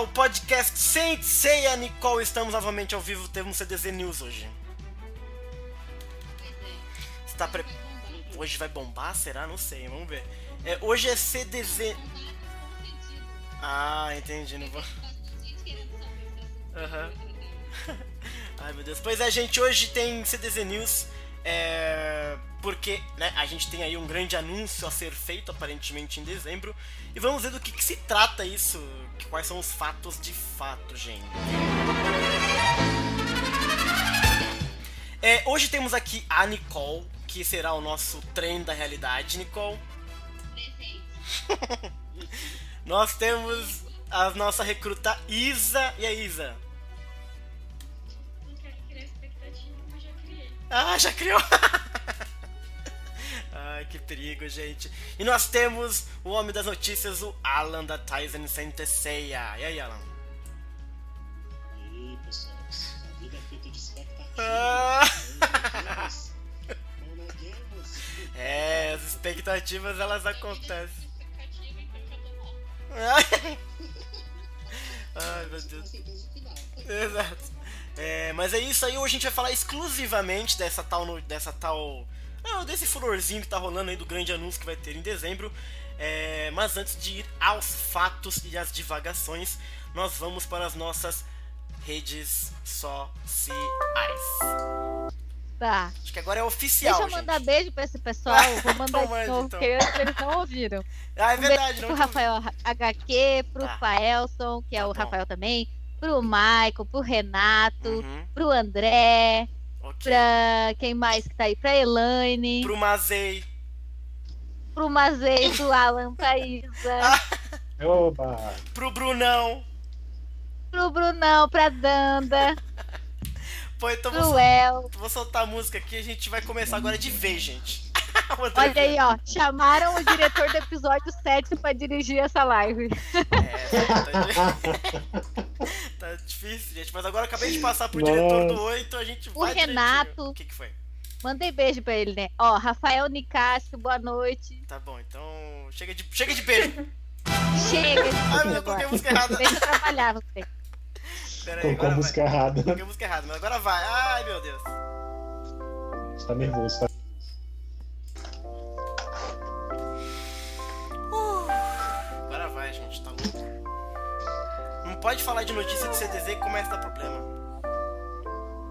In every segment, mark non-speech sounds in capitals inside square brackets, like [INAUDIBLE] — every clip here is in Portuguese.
ao podcast Saint Seiya Nicole. Estamos novamente ao vivo, temos CDZ News hoje. Você tá pre... Hoje vai bombar? Será? Não sei, vamos ver. É, hoje é CDZ. Ah, entendi. Não vou. Aham. [LAUGHS] Ai meu Deus. Pois é, gente, hoje tem CDZ News. É, porque né, a gente tem aí um grande anúncio a ser feito aparentemente em dezembro. E vamos ver do que, que se trata isso. Quais são os fatos de fato, gente. É, hoje temos aqui a Nicole, que será o nosso trem da realidade, Nicole. [LAUGHS] Nós temos a nossa recruta Isa. E a Isa? Ah, já criou! [LAUGHS] Ai, que perigo, gente. E nós temos o homem das notícias, o Alan da Tyson Senteseia. E aí, Alan? E aí, pessoal, a vida é feita de expectativa. Ah. Não neguemos. [LAUGHS] É, as expectativas elas acontecem. [LAUGHS] Ai, meu Deus. Exato. É, mas é isso aí, hoje a gente vai falar exclusivamente dessa tal. dessa tal. Não, desse furorzinho que tá rolando aí do grande anúncio que vai ter em dezembro. É, mas antes de ir aos fatos e às divagações, nós vamos para as nossas redes sociais. Tá. Acho que agora é oficial, Deixa eu mandar gente. beijo pra esse pessoal. [LAUGHS] Vou mandar de novo, então. porque eles não ouviram. Ah, é Um verdade, beijo não pro Rafael HQ, pro Tá. Faelson, que é Tá o bom. Rafael também, pro Michael, pro Renato, Uhum, pro André, ok. pra quem mais que tá aí? Pra Elaine, Pro Mazei. pro Mazei, pro Alan, pra Isa. [LAUGHS] Oba! Pro Brunão. pro Brunão, pra Danda, Pô, então vou, pro El. sol- vou soltar a música aqui e a gente vai começar agora de vez, gente. O Olha aí, ó. Chamaram o diretor do episódio 7 pra dirigir essa live. É, tá, [LAUGHS] tá difícil, gente. Mas agora acabei de passar pro diretor do 8, a gente vai. direitinho. Renato. O que, que foi? Mandei beijo pra ele, né? Ó, Rafael Nicásio, boa noite. Tá bom, então. Chega de, chega de beijo. Chega de Ai, beijo eu coloquei a agora. música errada. Deixa eu trabalhar você. Pera aí, Colocou a agora música vai. errada. Coloquei a música errada, mas agora vai. Ai, meu Deus. Você tá nervoso, tá? Pode falar de notícia de CDZ que começa a dar problema.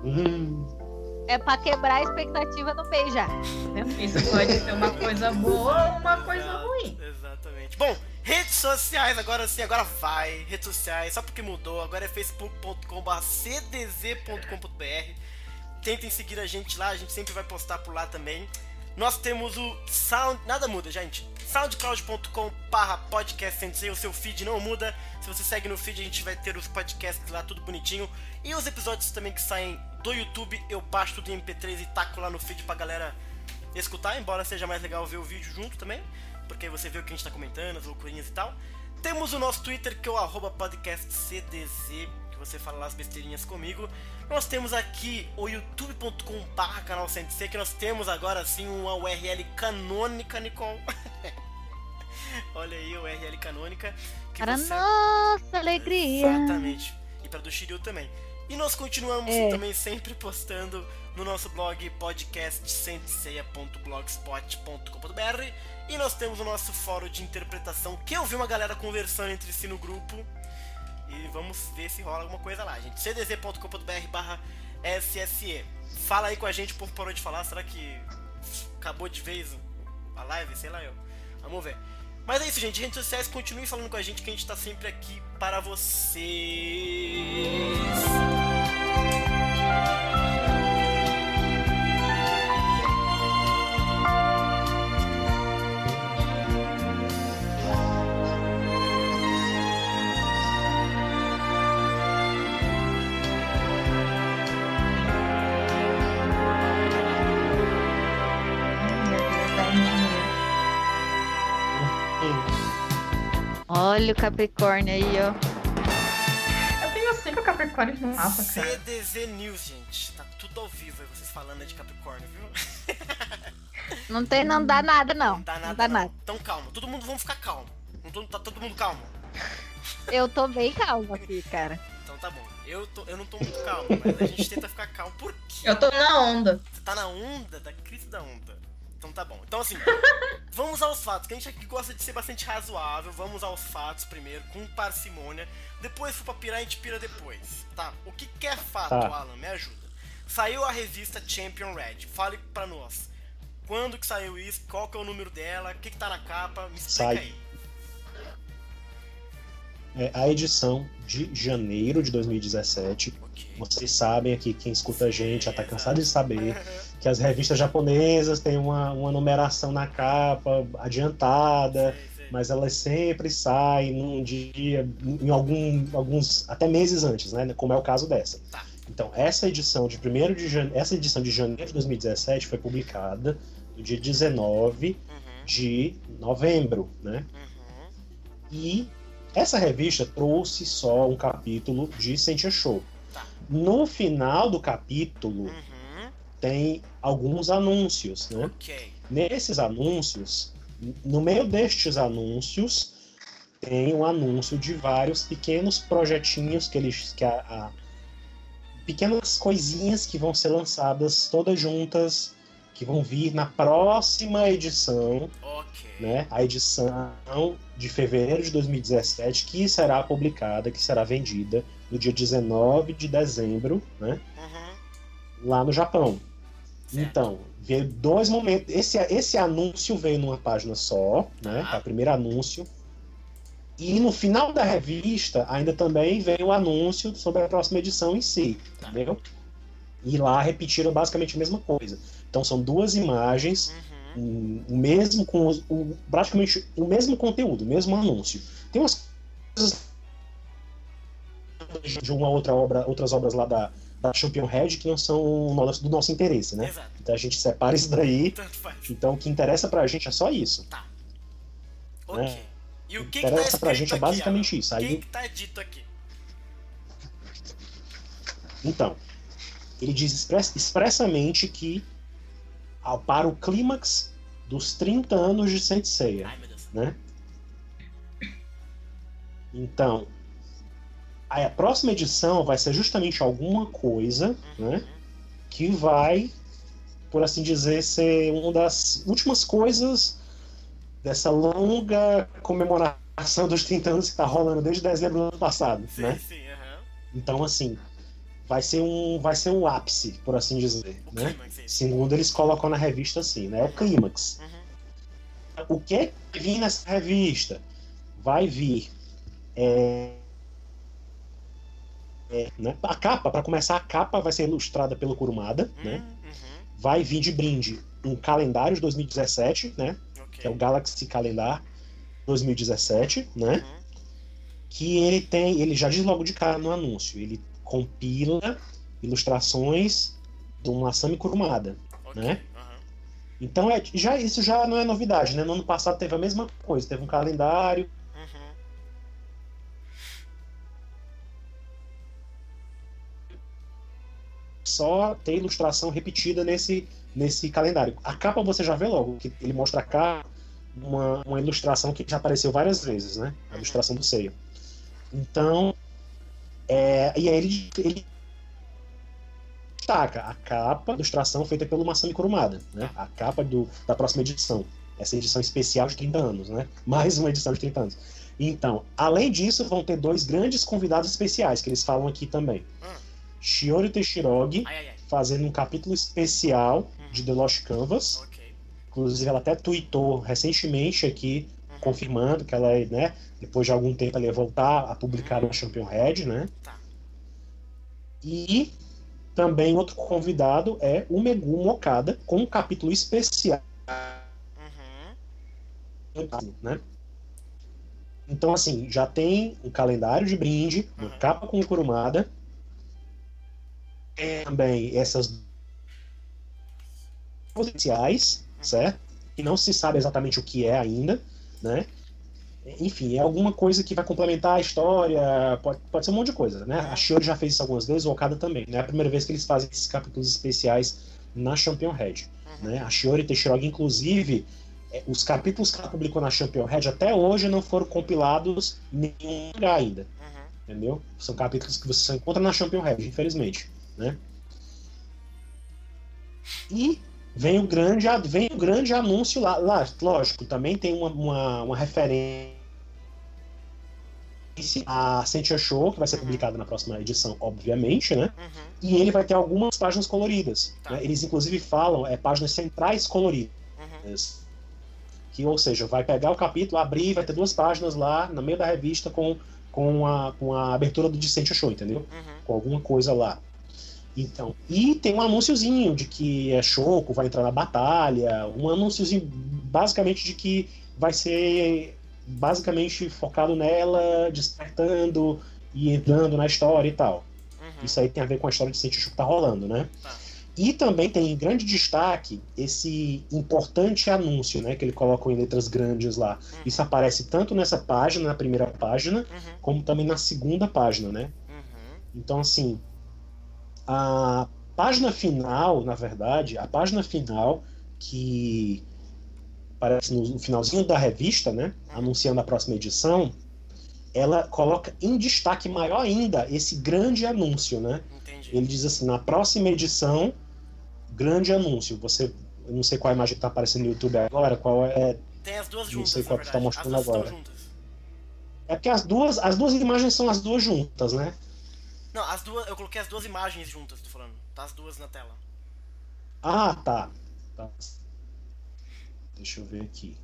Hum, É pra quebrar a expectativa no beijar. Isso pode ser uma coisa boa ou uma coisa ruim. Exatamente. Bom, redes sociais, agora sim, agora vai. Redes sociais, só porque mudou. Agora é facebook.com.br cdz.com.br. Tentem seguir a gente lá, a gente sempre vai postar por lá também. Nós temos o Sound. Nada muda, gente. soundcloud.com barra podcast sensei, o seu feed não muda. Se você segue no feed, a gente vai ter os podcasts lá, tudo bonitinho. E os episódios também que saem do YouTube, eu baixo tudo em MP3 e taco lá no feed pra galera escutar, embora seja mais legal ver o vídeo junto também, porque aí você vê o que a gente tá comentando, as loucurinhas e tal. Temos o nosso Twitter, que é o arroba podcastcdz, você fala as besteirinhas comigo. Nós temos aqui o youtube.com barra canal Sensei, que nós temos agora sim uma URL canônica, Nicole. [LAUGHS] Olha aí, a URL canônica. Que Para você... nossa alegria. Exatamente. E para do Shiryu também. E nós continuamos É. também sempre postando no nosso blog podcastsenseia.blogspot.com.br e nós temos o nosso fórum de interpretação que eu vi uma galera conversando entre si no grupo e vamos ver se rola alguma coisa lá, gente. cdz.com.br barra SSE. Fala aí com a gente, povo parou de falar, será que acabou de vez a live? Sei lá eu. Vamos ver. Mas é isso, gente. Redes sociais, continue falando com a gente que a gente tá sempre aqui para vocês. Olha o Capricórnio aí, ó. Eu tenho cinco Capricórnios no mapa, cara. CDZ News, gente. Tá tudo ao vivo aí, vocês falando de Capricórnio, viu? [LAUGHS] Não tem, não dá nada, não. Não dá nada. Não dá não. nada. Então calma, todo mundo vamos ficar calmo. Tô- Tá todo mundo calmo. Eu tô bem calma aqui, cara. Então tá bom. Eu, tô, eu não tô muito calmo, mas a gente tenta ficar calmo. Por quê? Eu tô na onda. Você tá na onda da crise da onda. Então tá bom. Então assim, [LAUGHS] vamos aos fatos, que a gente aqui gosta de ser bastante razoável. Vamos aos fatos primeiro, com parcimônia. Depois, se for pra pirar, a gente pira depois. Tá? O que, que é fato, Tá. Alan? Me ajuda. Saiu a revista Champion Red. Fale pra nós. Quando que saiu isso? Qual que é o número dela? O que, que tá na capa? Me explica Sai. aí. É a edição de janeiro de 2017. Ok. Vocês sabem aqui, quem escuta a gente já tá cansado de saber que as revistas japonesas têm uma, uma numeração na capa adiantada, Sei, sei. mas elas sempre saem num dia, em algum, alguns, até meses antes, né? Como é o caso dessa. Tá. Então, essa edição de 1 de janeiro, essa edição de janeiro de 2017 foi publicada no dia 19 Uhum, de novembro, né? uhum. E essa revista trouxe só um capítulo de Sentia Show. Tá. No final do capítulo Uhum. tem alguns anúncios, né? Ok. Nesses anúncios, no meio destes anúncios, tem um anúncio de vários pequenos projetinhos que eles que a, a- pequenas coisinhas que vão ser lançadas todas juntas, que vão vir na próxima edição Ok. né, a edição de fevereiro de 2017, que será publicada, que será vendida no dia 19 de dezembro, né, Uhum. lá no Japão. Certo. Então, veio dois momentos. Esse, esse anúncio veio numa página só, né, é o primeiro anúncio. E no final da revista ainda também veio o anúncio sobre a próxima edição em si, Tá. entendeu? E lá repetiram basicamente a mesma coisa. Então são duas imagens Uhum. o mesmo com o, praticamente o mesmo conteúdo, o mesmo anúncio. Tem umas coisas de uma outra obra, outras obras lá da, da Champion Red que não são do nosso interesse, né? Exato. Então a gente separa isso daí. Então o que interessa pra gente é só isso. Ok. né? E o que, que que tá interessa pra gente é basicamente isso. O que, Aí, que tá dito aqui? então, ele diz express- expressamente que ao- para o clímax dos 30 anos de Saint Seiya, Ai, né? Então, a a próxima edição vai ser justamente alguma coisa, né? Que vai, por assim dizer, ser uma das últimas coisas dessa longa comemoração dos 30 anos que tá rolando desde dezembro do ano passado, Sim, né? sim. Então, assim, vai ser um, vai ser um ápice, por assim dizer, O né? clímax. Segundo eles colocam na revista assim, né? É o clímax. Uhum. O que é que vai vir nessa revista? Vai vir. é, é, né? A capa, para começar, a capa vai ser ilustrada pelo Kurumada, né? Uhum. Vai vir de brinde um calendário de 2017, né? Ok. Que é o Galaxy Calendar 2017, né? Uhum. Que ele tem, ele já diz logo de cara no anúncio, ele compila ilustrações do Masami Kurumada. Ok. né? Então é, já, isso já não é novidade, né? No ano passado teve a mesma coisa, teve um calendário, só ter ilustração repetida nesse, nesse calendário. A capa você já vê logo, que ele mostra a capa, uma, uma ilustração que já apareceu várias vezes, né? A ilustração do seio. Então, é, e aí ele, ele destaca a capa, a ilustração feita pelo Masami Kurumada, né? A capa do, da próxima edição. Essa edição especial de 30 anos, né? [LAUGHS] Mais uma edição de 30 anos. Então, além disso, vão ter dois grandes convidados especiais que eles falam aqui também. Hum. Shiori Teshirogi, fazendo um capítulo especial de The Lost Canvas. Ok. Inclusive, ela até tweetou recentemente aqui, Uhum. confirmando que ela, né, depois de algum tempo, ela ia voltar a publicar no Champion Red, né? Tá. E também outro convidado é o Megumi Okada, com um capítulo especial, Uhum. né? Então, assim, já tem um calendário de brinde, uma Uhum. capa com Kurumada, tem também essas potenciais, certo? Que não se sabe exatamente o que é ainda, né? Enfim, é alguma coisa que vai complementar a história, pode, pode ser um monte de coisa, né? A Shiori já fez isso algumas vezes, o Okada também. Não é a primeira vez que eles fazem esses capítulos especiais na Champion Red. Uhum. Né? A Shiori Teshirogi, inclusive, é, os capítulos que ela publicou na Champion Red até hoje não foram compilados em nenhum lugar ainda. Uhum. Entendeu? São capítulos que você só encontra na Champion Red, infelizmente. Né? E vem o grande, vem o grande anúncio lá. lá lógico, também tem uma, uma, uma referência a Sentia Show, que vai ser publicada na próxima edição, obviamente, né? Uhum. E ele vai ter algumas páginas coloridas. Tá. né? Eles, inclusive, falam é, páginas centrais coloridas. Uhum. Que, ou seja, vai pegar o capítulo, abrir, vai ter duas páginas lá no meio da revista com, com, a, com a abertura do Dissente Show, entendeu? Uhum. Com alguma coisa lá. Então, e tem um anúnciozinho de que é Choco, vai entrar na batalha, um anúnciozinho basicamente de que vai ser basicamente focado nela, despertando e entrando na história e tal. Uhum. Isso aí tem a ver com a história de Sentiu que tá rolando, né? Tá. E também tem em grande destaque esse importante anúncio, né? Que ele coloca em letras grandes lá. Uhum. Isso aparece tanto nessa página, na primeira página, Uhum. como também na segunda página, né? Uhum. Então, assim, a página final, na verdade, a página final que aparece no finalzinho da revista, né? Anunciando a próxima edição, ela coloca em destaque maior ainda esse grande anúncio, né? Entendi. Ele diz assim: na próxima edição, grande anúncio. Você, eu não sei qual a imagem que tá aparecendo no YouTube agora, qual é. Tem as duas Não juntas, sei na qual que tá mostrando as duas agora. É porque as duas, as duas imagens são as duas juntas, né? Não, as duas. Eu coloquei as duas imagens juntas, tô falando. Tá as duas na tela. Ah, tá. Tá. Deixa eu ver aqui.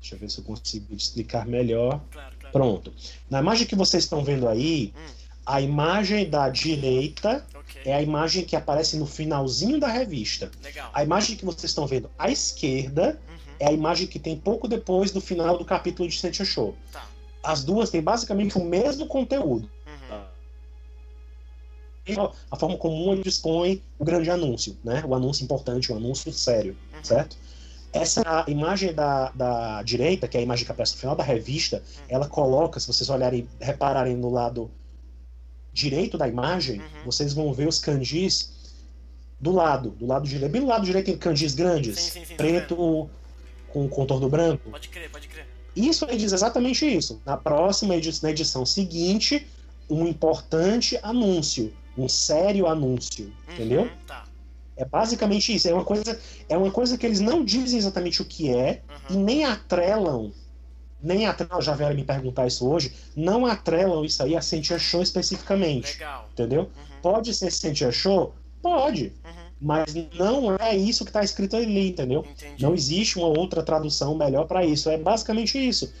Deixa eu ver se eu consigo explicar melhor. Claro, claro. Pronto. Na imagem que vocês estão vendo aí, Hum. a imagem da direita Ok. é a imagem que aparece no finalzinho da revista. Legal. A imagem que vocês estão vendo à esquerda Uhum. é a imagem que tem pouco depois do final do capítulo de Sentia Show. Tá. As duas têm basicamente o mesmo conteúdo. Uhum. A forma como uma dispõe o grande anúncio, né? O anúncio importante, o anúncio sério, Uhum. certo? Essa imagem da, da direita, que é a imagem que aparece no final da revista, ela coloca, se vocês olharem, repararem no lado direito da imagem, Uhum. vocês vão ver os kanjis do lado, do lado direito. Bem do lado direito tem kanjis grandes, Sim, sim, sim, preto com contorno branco. Pode crer, pode crer. Isso aí diz exatamente isso. Na próxima edição, na edição seguinte, um importante anúncio, um sério anúncio, Uhum, entendeu? Tá. É basicamente isso. É uma coisa, é uma coisa que eles não dizem exatamente o que é e Uhum. nem atrelam, nem atrelam, já vieram me perguntar isso hoje, não atrelam isso aí a Sentia Show especificamente, Legal. entendeu? Uhum. Pode ser Sentia Show? Pode, Uhum. mas não é isso que está escrito ali, entendeu? Entendi. Não existe uma outra tradução melhor para isso. É basicamente isso.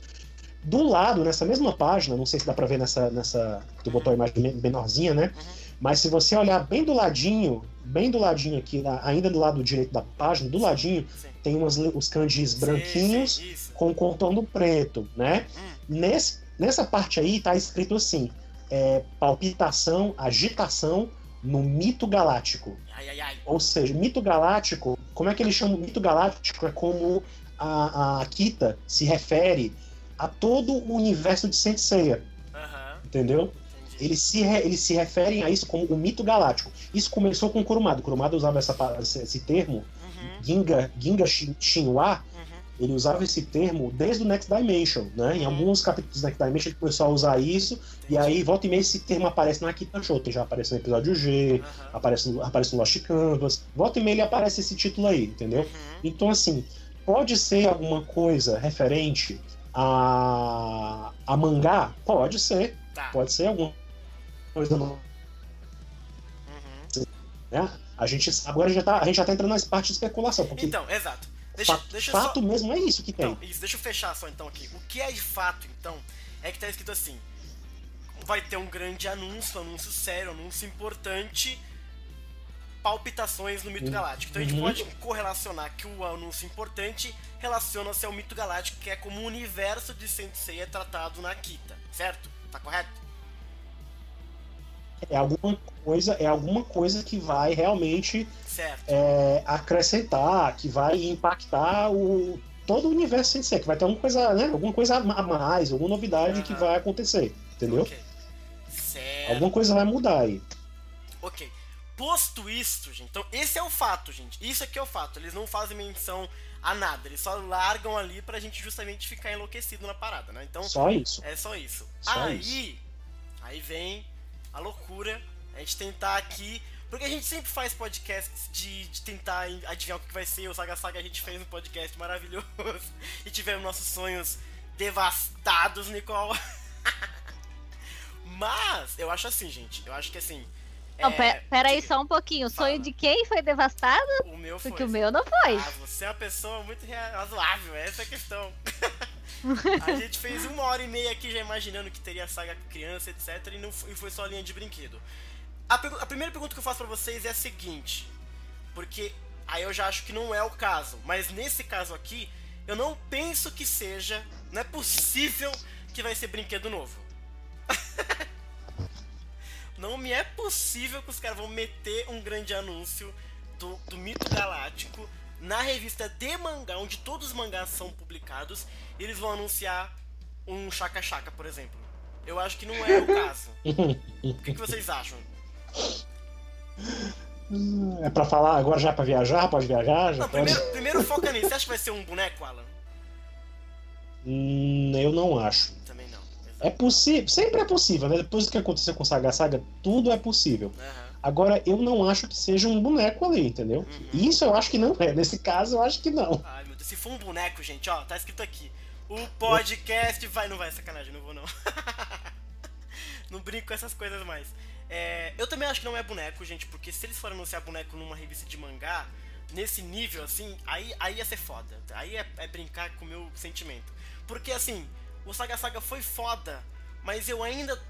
Do lado, nessa mesma página, não sei se dá para ver nessa, nessa. Tu botou a imagem men- menorzinha, né? Uhum. Mas se você olhar bem do ladinho, bem do ladinho aqui, ainda do lado direito da página, do ladinho, Sim. tem umas, os kanjis Sim, branquinhos sim, com contorno preto, né? Hum. Nesse, nessa parte aí tá escrito assim: é, palpitação, agitação no mito galáctico. Ai, ai, ai. Ou seja, mito galáctico, como é que eles chamam mito galáctico? É como a, a Kita se refere a todo o universo de Saint Seiya, Aham. entendeu? Eles se, re- eles se referem a isso como o mito galáctico. Isso começou com o Kurumada. O Kurumada usava essa, esse, termo, Uhum. Ginga, Ginga Shin- Shinwa, Uhum. ele usava esse termo desde o Next Dimension, né? Em Uhum. alguns capítulos do Next Dimension ele começou a usar isso, e Entendi. aí volta e meia esse termo aparece na Kita Shoten, já aparece no episódio G, Aham. aparece no, aparece no Lost Canvas, volta e meia ele aparece esse título aí, entendeu? Uhum. Então, assim, pode ser alguma coisa referente a, a mangá? Pode ser. Tá. Pode ser alguma coisa. no- Uhum. Né? A gente agora já tá, a gente já tá entrando nas partes de especulação, porque Então, exato. Deixa, fa- deixa fato só. mesmo é isso que tem. Então, isso, deixa eu fechar só então aqui. O que é de fato, então, é que tá escrito assim: vai ter um grande anúncio, anúncio sério, anúncio importante, palpitações no mito Uhum. galáctico. Então a gente Uhum. pode correlacionar que o anúncio importante relaciona-se ao mito galáctico, que é como o universo de Sensei é tratado na Kita, certo? Tá correto? É alguma coisa, é alguma coisa que vai realmente é, acrescentar, que vai impactar o todo o universo Sensei, que vai ter alguma coisa, né, alguma coisa a mais, alguma novidade que Aham. vai acontecer, entendeu? Ok. Certo. Alguma coisa vai mudar aí. Ok. Posto isto, gente, então esse é o fato, gente. Isso aqui é o fato. Eles não fazem menção a nada. Eles só largam ali pra gente justamente ficar enlouquecido na parada, né? Então, Só isso. é só isso. Só aí, aí vem a loucura, a gente tentar aqui. Porque a gente sempre faz podcasts de, de tentar adivinhar o que vai ser. O Saga Saga a gente fez um podcast maravilhoso. [LAUGHS] E tivemos nossos sonhos devastados, Nicole. [LAUGHS] Mas, eu acho assim, gente. Eu acho que assim. Não, é, pe- pera aí só um pouquinho. O sonho Fala. de quem foi devastado? O meu foi. Porque o meu não foi. Ah, você é uma pessoa muito razoável, essa é a questão. [LAUGHS] a gente fez uma hora e meia aqui já imaginando que teria saga criança, etc. E, não foi, e foi só linha de brinquedo. A, a primeira pergunta que eu faço pra vocês é a seguinte. Porque aí eu já acho que não é o caso. Mas nesse caso aqui, eu não penso que seja. Não é possível que vai ser brinquedo novo. [LAUGHS] Não me é possível que os caras vão meter um grande anúncio do, do Mito Galáctico na revista de mangá, onde todos os mangás são publicados, e eles vão anunciar um Chaka Chaka, por exemplo. Eu acho que não é o caso. O que, que vocês acham? [LAUGHS] É pra falar agora já pra viajar? Pode viajar? Já Não, pode? primeiro, primeiro foca nisso. Você acha que vai ser um boneco, Alan? Hum, eu não acho. É possível, sempre é possível, né? Depois do que aconteceu com Saga Saga, tudo é possível. Aham. Agora, eu não acho que seja um boneco ali, entendeu? Uhum. Isso eu acho que não é. Nesse caso, eu acho que não. Ai, meu Deus. Se for um boneco, gente, ó, tá escrito aqui. O podcast vai. Não vai, sacanagem, não vou não. [LAUGHS] não brinco com essas coisas mais. É, eu também acho que não é boneco, gente, porque se eles forem anunciar boneco numa revista de mangá, nesse nível assim, aí, aí ia ser foda. Aí é, é brincar com o meu sentimento. Porque assim, o Saga Saga foi foda, mas eu ainda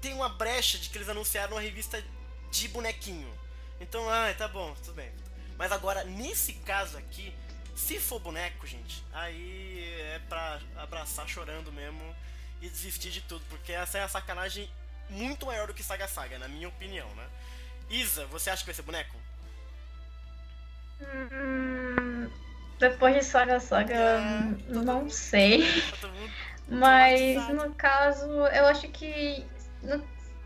tenho uma brecha de que eles anunciaram uma revista de bonequinho. Então, ah, tá bom, tudo bem. Mas agora, nesse caso aqui, se for boneco, gente, aí é pra abraçar chorando mesmo e desistir de tudo, porque essa é a sacanagem muito maior do que Saga Saga, na minha opinião, né? Isa, você acha que vai ser boneco? Hum, depois de Saga Saga, Ah, não sei. [LAUGHS] [LAUGHS] Tá Mas no caso, eu acho que.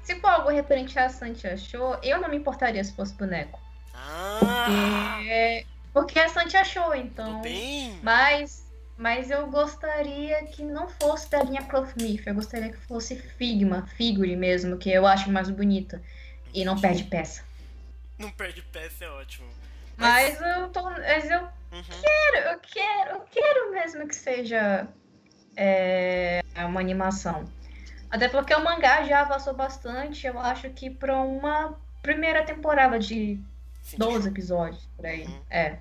se for algo referente a Santi achou, eu não me importaria se fosse boneco. Ah! É, porque a Santi achou, então. Mas, mas eu gostaria que não fosse da linha Clothmith. Eu gostaria que fosse Figma, Figure mesmo, que eu acho mais bonita. E não perde peça. Não perde peça, é ótimo. Mas eu tô. Mas eu Uhum. Eu quero, eu quero mesmo que seja é, uma animação. Até porque o mangá já avançou bastante. Eu acho que pra uma primeira temporada de Sim, 12 episódios por aí. Uhum. É.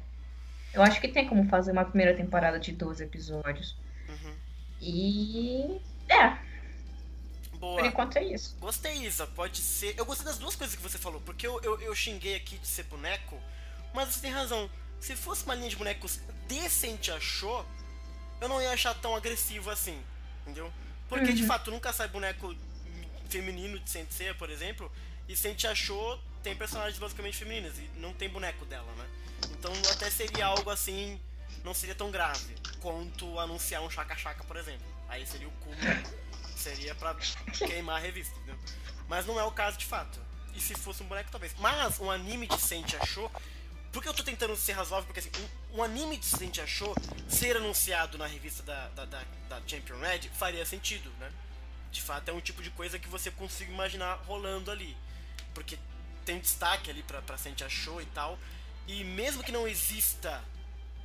Eu acho que tem como fazer uma primeira temporada de 12 episódios. Uhum. E. É, Boa. por enquanto é isso. Gostei, Isa. Pode ser. Eu gostei das duas coisas que você falou, porque eu, eu, eu xinguei aqui de ser boneco, mas você tem razão. Se fosse uma linha de bonecos decente achou, eu não ia achar tão agressivo assim, entendeu? Porque de Uhum. fato nunca sai boneco feminino de Sensei, por exemplo, e Sente achou tem personagens basicamente femininas e não tem boneco dela, né? Então até seria algo assim, não seria tão grave quanto anunciar um chaca-chaca, por exemplo. Aí seria o cúmulo, seria pra queimar a revista, entendeu? Mas não é o caso de fato. E se fosse um boneco, talvez. Mas um anime de Sente achou. Por que eu tô tentando ser razoável? Porque assim, um anime de Sente achou ser anunciado na revista da, da, da, da Champion Red faria sentido, né? De fato, é um tipo de coisa que você consiga imaginar rolando ali. Porque tem destaque ali pra, pra Sente achou e tal. E mesmo que não exista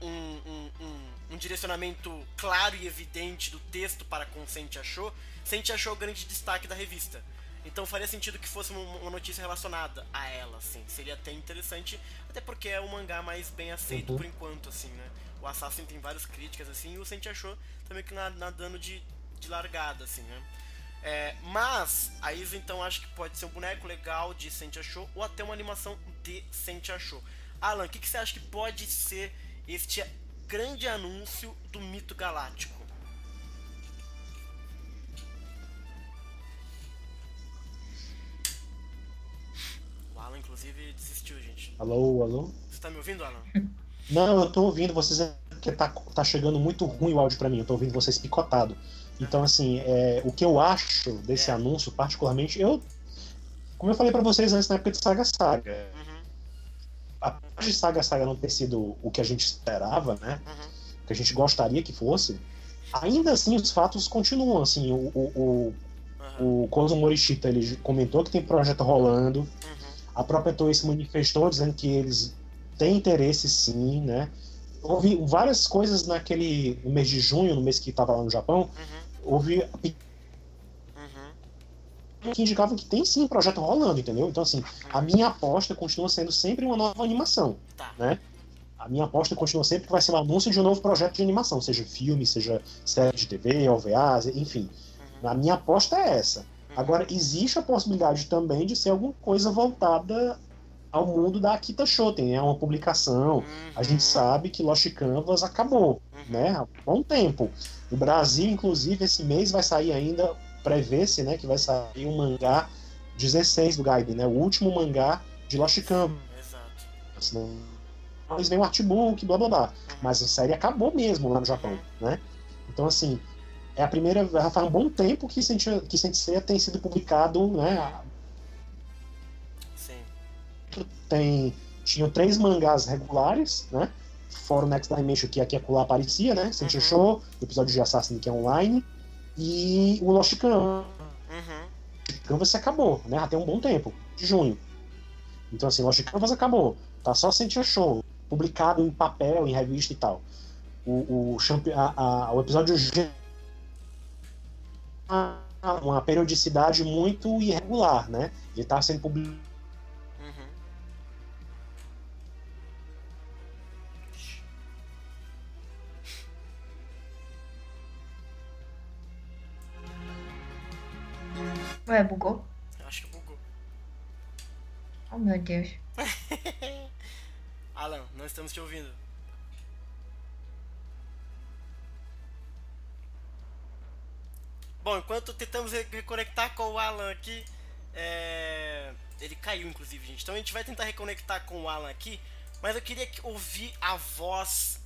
um, um, um, um direcionamento claro e evidente do texto para com Sente achou, Sente achou o grande destaque da revista. Então faria sentido que fosse uma, notícia relacionada a ela, assim. Seria até interessante, até porque é um mangá mais bem aceito Uhum. por enquanto, assim, né? O Assassin tem várias críticas, assim, e o Sente achou também que na- nadando de, de largada, assim, né? É, mas a Isa então acho que pode ser um boneco legal de Sente achou ou até uma animação de Sente achou. Alan, o que, que você acha que pode ser este grande anúncio do mito galáctico? Alan, inclusive, desistiu, gente. Alô, alô? Você tá me ouvindo, Alan? [LAUGHS] Não, eu tô ouvindo vocês é porque tá, tá chegando muito ruim o áudio pra mim, eu tô ouvindo vocês picotado. Então, assim, é, o que eu acho desse É. anúncio, particularmente, eu. Como eu falei pra vocês antes na época de Saga Saga, Uhum. apesar de Saga Saga não ter sido o que a gente esperava, né? Uhum. O que a gente gostaria que fosse, ainda assim os fatos continuam. Assim, o, o, o, o Kozo Morishita ele comentou que tem projeto rolando. Uhum. A própria Toei se manifestou dizendo que eles têm interesse sim, né? Houve várias coisas naquele no mês de junho, no mês que estava lá no Japão, Uhum. houve Uhum. que indicavam que tem sim projeto rolando, entendeu? Então assim, a minha aposta continua sendo sempre uma nova animação, Tá. né? A minha aposta continua sempre que vai ser o anúncio de um novo projeto de animação, seja filme, seja série de TV, OVAs, enfim. Uhum. A minha aposta é essa. Agora, existe a possibilidade também de ser alguma coisa voltada ao mundo da Akita Shoten, é uma publicação. A Uhum. gente sabe que Lost Canvas acabou, Uhum. né? Há bom tempo. No Brasil, inclusive, esse mês vai sair ainda, prevê-se, né, que vai sair um mangá 16 do Gaiden, né? O último mangá de Lost Canvas. Exato. Não... Depois vem o artbook, blá blá blá. Mas a série acabou mesmo lá no Japão, né? Então, assim, é a primeira. Já faz um bom tempo que Sensei, que Sensei tem sido publicado, né? Sim. Tem, tinham três mangás regulares, né? Fora o Next Dimension, que aqui e acolá aparecia, né? Sensei Uhum. Show, o episódio de Assassin, que é online, e o Lost Canvas. Uhum. Canvas acabou, né? Até um bom tempo, de junho. Então, assim, Lost Canvas acabou. Tá só Sentia Show, publicado em papel, em revista e tal. O, o, a- a- o episódio G. uma- periodicidade muito irregular, né? Ele tá sendo publicado. Uhum. Ué, bugou? Eu acho que bugou. Oh, meu Deus. [LAUGHS] Alan, não estamos te ouvindo. Bom, enquanto tentamos re- reconectar com o Alan aqui, é, ele caiu inclusive, gente. Então a gente vai tentar reconectar com o Alan aqui, mas eu queria que- ouvir a voz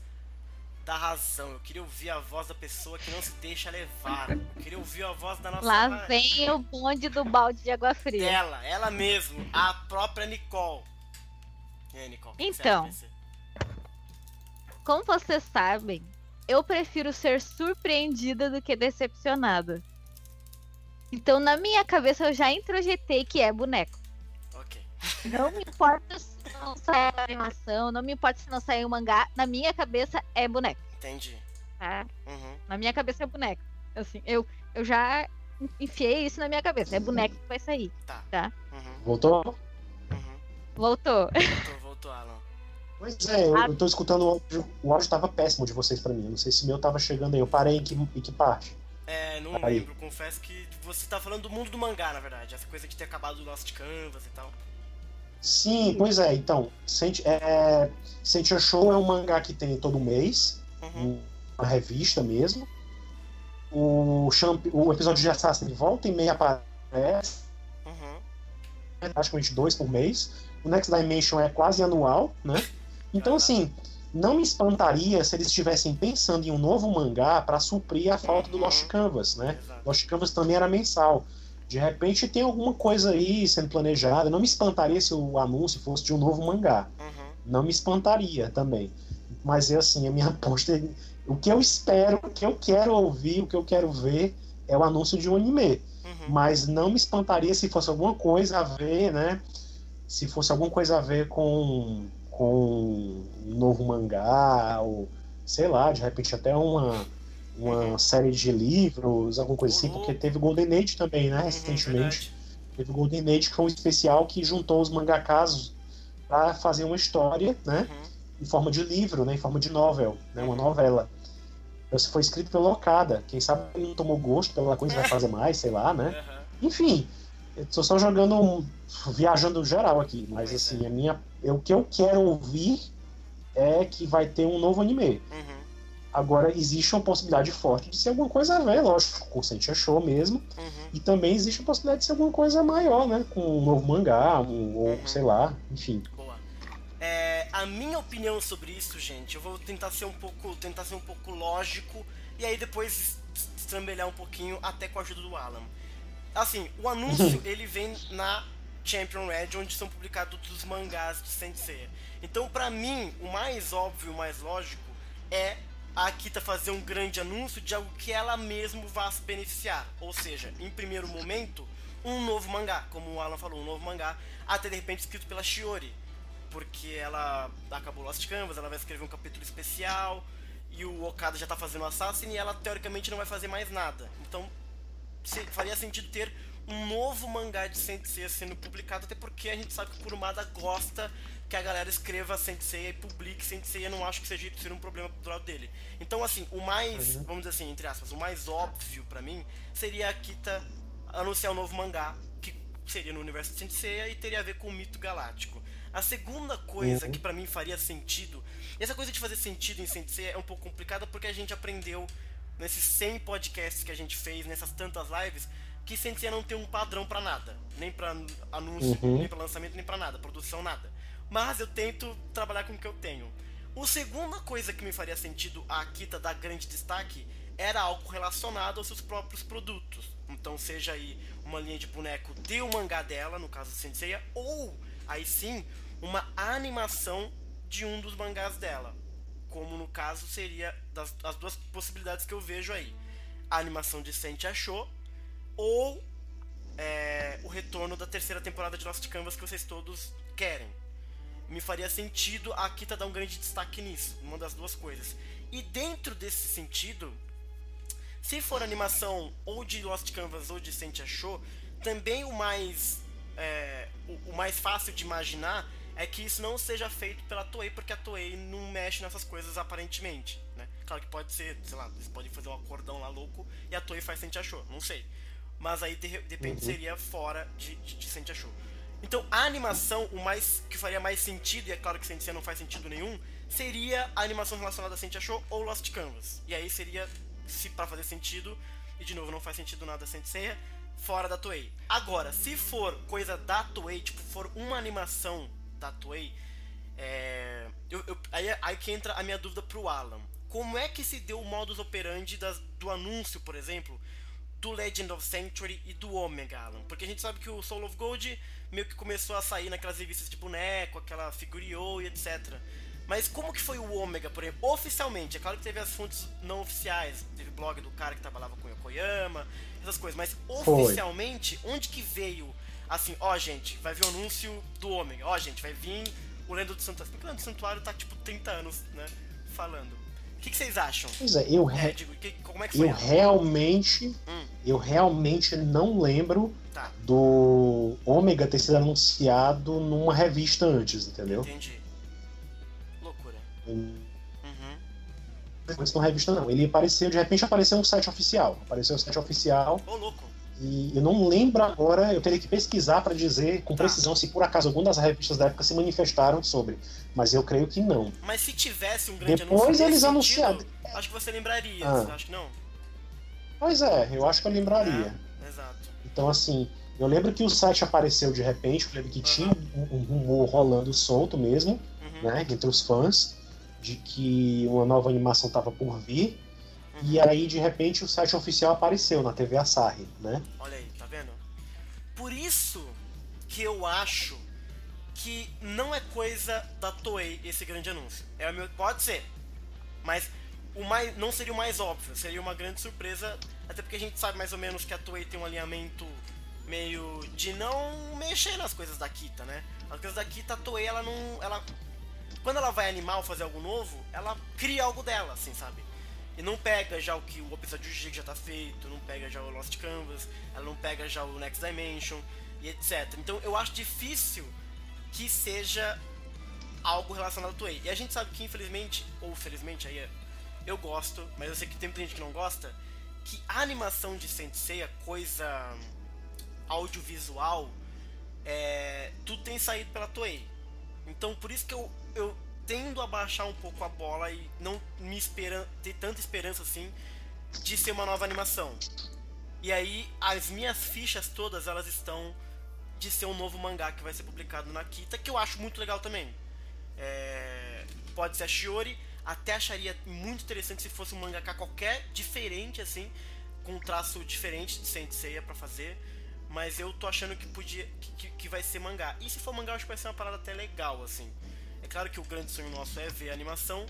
da razão. Eu queria ouvir a voz da pessoa que não se deixa levar. Eu queria ouvir a voz da nossa Lá vem o bonde do balde de água fria. dela, ela mesmo, a própria Nicole. Nicole? você Então. Como vocês sabem, eu prefiro ser surpreendida do que decepcionada. Então, na minha cabeça, eu já introjetei que é boneco. Ok. Não me importa se não sair a animação, não me importa se não sair o mangá. Na minha cabeça, é boneco, Entendi. tá? Uhum. Na minha cabeça, é boneco. Assim, eu, eu já enfiei isso na minha cabeça. É boneco que vai sair. Uhum. Voltou? Uhum. Voltou. Voltou, voltou, Alan. Pois é, eu, eu tô escutando o áudio. O áudio tava péssimo de vocês pra mim. Eu não sei se o meu tava chegando aí. Eu parei em que, em que parte? É, não Aí. lembro, confesso que você tá falando do mundo do mangá, na verdade. Essa coisa de ter acabado o Lost Canvas e tal. Sim, pois é. Então, Sent, é, Sentia Show é um mangá que tem todo mês. Uhum. uma revista mesmo. O, champ... o episódio de Assassin volta e meia aparece, Uhum. praticamente dois por mês. O Next Dimension é quase anual, né? Então, assim, não me espantaria se eles estivessem pensando em um novo mangá para suprir a falta do Lost Uhum. Canvas, né? Exato. Lost Canvas também era mensal. De repente tem alguma coisa aí sendo planejada. Não me espantaria se o anúncio fosse de um novo mangá. Uhum. Não me espantaria também. Mas é assim, a minha [LAUGHS] aposta. é- O que eu espero, o que eu quero ouvir, o que eu quero ver é o anúncio de um anime. Uhum. Mas não me espantaria se fosse alguma coisa a ver, né? Se fosse alguma coisa a ver com, com um novo mangá, ou sei lá, de repente até uma, uma série de livros, alguma coisa assim, porque teve Golden Age também, né? Uhum, Recentemente. Teve Golden Age, que foi um especial que juntou os mangakas para fazer uma história, né? Uhum. Em forma de livro, né? Em forma de novel, né? Uma novela. Isso foi escrito pelo Okada. Quem sabe ele não tomou gosto pela coisa vai fazer mais, sei lá, né? Enfim, eu tô só jogando, um- viajando geral aqui. Mas assim, a minha, eu- o que eu quero ouvir é que vai ter um novo anime. Uhum. Agora, existe uma possibilidade forte de ser alguma coisa a ver, lógico, com Sentia Show mesmo. Uhum. E também existe a possibilidade de ser alguma coisa maior, né? Com um novo mangá, um, ou Uhum. sei lá, enfim. Boa. É, a minha opinião sobre isso, gente, eu vou tentar ser um pouco, tentar ser um pouco lógico e aí depois estrambelhar um pouquinho até com a ajuda do Alan. Assim, o anúncio [LAUGHS] ele vem na Champion Red, onde são publicados todos os mangás de Saint Seiya. Então, pra mim, o mais óbvio, o mais lógico é a Akita fazer um grande anúncio de algo que ela mesma vá se beneficiar. Ou seja, em primeiro momento, um novo mangá, como o Alan falou, um novo mangá, até de repente escrito pela Shiori. Porque ela acabou Lost Canvas, ela vai escrever um capítulo especial, e o Okada já tá fazendo Assassin e ela teoricamente não vai fazer mais nada. Então faria sentido ter um novo mangá de Sensei sendo publicado, até porque a gente sabe que o Kurumada gosta que a galera escreva Sensei e publique Sensei, eu não acho que seja, seja um problema do lado dele. Então assim, o mais, vamos dizer assim, entre aspas, o mais óbvio pra mim seria a Kita anunciar um novo mangá, que seria no universo de Sensei e teria a ver com o mito galáctico. A segunda coisa Uhum. que pra mim faria sentido, e essa coisa de fazer sentido em Sensei é um pouco complicada porque a gente aprendeu nesses 100 podcasts que a gente fez, nessas tantas lives, que Sensei não tem um padrão pra nada, nem pra anúncio, Uhum. nem pra lançamento, nem pra nada, produção nada. Mas eu tento trabalhar com o que eu tenho. A segunda coisa que me faria sentido a Akita dar grande destaque era algo relacionado aos seus próprios produtos. Então, seja aí uma linha de boneco de um mangá dela, no caso do Senseiya, ou aí sim uma animação de um dos mangás dela. Como no caso seria das, as duas possibilidades que eu vejo aí: a animação de Sente Achou ou é, o retorno da terceira temporada de Lost Canvas que vocês todos querem. Me faria sentido a Akita dar um grande destaque nisso, uma das duas coisas. E dentro desse sentido, se for animação ou de Lost Canvas ou de Sente Achou, também o mais é, o, o mais fácil de imaginar é que isso não seja feito pela Toei, porque a Toei não mexe nessas coisas aparentemente, né? Claro que pode ser, sei lá, eles podem fazer um acordão lá louco e a Toei faz Sente Achou, não sei. Mas aí de, repente Uhum. seria fora de, de, de Sente Achou. Então a animação, o mais que faria mais sentido, e é claro que Sensei não faz sentido nenhum, seria a animação relacionada a Sente Achou ou Lost Canvas. E aí seria, se para fazer sentido, e de novo não faz sentido nada Sensei, fora da Toei. Agora, se for coisa da Toei, tipo, for uma animação da Toei, é, eu- eu- aí, aí que entra a minha dúvida pro Alan. Como é que se deu o modus operandi das- do anúncio, por exemplo, do Legend of Sanctuary e do Omega, Alan? Porque a gente sabe que o Soul of Gold meio que começou a sair naquelas revistas de boneco, aquela figurio e etc. Mas como que foi o Omega, por exemplo, oficialmente? É claro que teve as fontes não oficiais, teve blog do cara que trabalhava com o Yokoyama, essas coisas, mas Foi. oficialmente, onde que veio, assim, ó gente, vai vir o anúncio do Ômega, ó gente, vai vir o Lendo do Santuário. O Lendo do Santuário tá tipo 30 anos, né, falando. O que, que vocês acham? Pois é, eu, É, re- digo, que- como é que foi? eu realmente. Hum. Eu realmente não lembro Tá, do Ômega ter sido anunciado numa revista antes, entendeu? entendi. Loucura. Não Uhum. foi numa revista, não. Ele apareceu, de repente apareceu um site oficial. Apareceu um site oficial Ô, louco. E eu não lembro agora, eu teria que pesquisar para dizer com Tá. precisão se por acaso alguma das revistas da época se manifestaram sobre. Mas eu creio que não. Mas se tivesse um grande Depois anúncio eles anunciaram. Acho que você lembraria, Ah. acho que não? Pois é, eu acho que eu lembraria. É, exato. Então, assim, eu lembro que o site apareceu de repente, eu lembro que tinha um, um rumor rolando solto mesmo, Uhum. né, entre os fãs, de que uma nova animação estava por vir. E aí, de repente, o site oficial apareceu na TV Asahi, né? Olha aí, tá vendo? Por isso que eu acho que não é coisa da Toei esse grande anúncio. É meu, pode ser, mas o mais, não seria o mais óbvio, seria uma grande surpresa, até porque a gente sabe mais ou menos que a Toei tem um alinhamento meio de não mexer nas coisas da Kita, né? As coisas da Kita, a Toei, ela não, ela quando ela vai animar ou fazer algo novo, ela cria algo dela, assim, sabe? E não pega já o que o episódio G já tá feito, não pega já o Lost Canvas, ela não pega já o Next Dimension e etc. Então eu acho difícil que seja algo relacionado ao Toei. E a gente sabe que infelizmente, ou felizmente aí, eu gosto, mas eu sei que tem muita gente que não gosta, que a animação de Sensei, a coisa audiovisual, é, tudo tem saído pela Toei. Então por isso que eu, eu tendo a baixar um pouco a bola e não me esperan ter tanta esperança assim de ser uma nova animação. E aí as minhas fichas todas elas estão de ser um novo mangá que vai ser publicado na Kita, que eu acho muito legal também. É, pode ser a Shiori, até acharia muito interessante se fosse um mangaka qualquer diferente assim, com um traço diferente de Saint Seiya pra fazer, mas eu tô achando que podia. Que, que, que vai ser mangá. E se for mangá, eu acho que vai ser uma parada até legal, assim. É claro que o grande sonho nosso é ver a animação,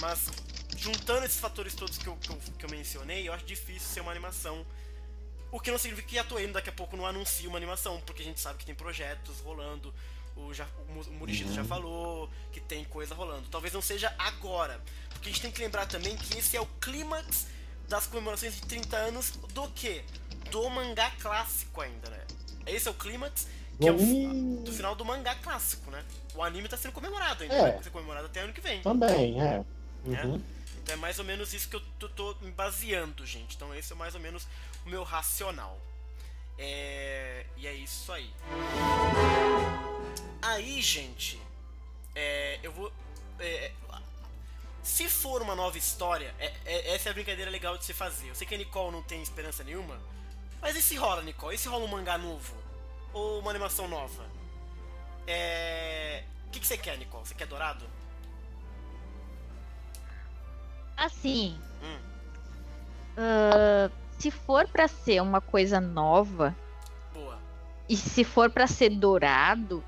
mas juntando esses fatores todos que eu, que eu, que eu mencionei, eu acho difícil ser uma animação. O que não significa que a Toei daqui a pouco não anuncie uma animação, porque a gente sabe que tem projetos rolando. O, já, o Mu- o Murichiro já falou que tem coisa rolando. Talvez não seja agora. Porque a gente tem que lembrar também que esse é o clímax das comemorações de 30 anos do quê? Do mangá clássico ainda, né? Esse é o clímax que é o, do final do mangá clássico, né? O anime tá sendo comemorado ainda, É. vai ser comemorado até ano que vem. Também, é. Uhum. Então é mais ou menos isso que eu tô, tô me baseando, gente. Então esse é mais ou menos o meu racional. É... E é isso aí. Aí, gente, é, eu vou. é, se for uma nova história, é- é- essa é a brincadeira legal de se fazer. Eu sei que a Nicole não tem esperança nenhuma, mas e se rola, Nicole? E se rola um mangá novo? Ou uma animação nova? É. O que, que você quer, Nicole? Você quer dourado? Assim, Hum. ah, se for pra ser uma coisa nova Boa. e se for pra ser dourado,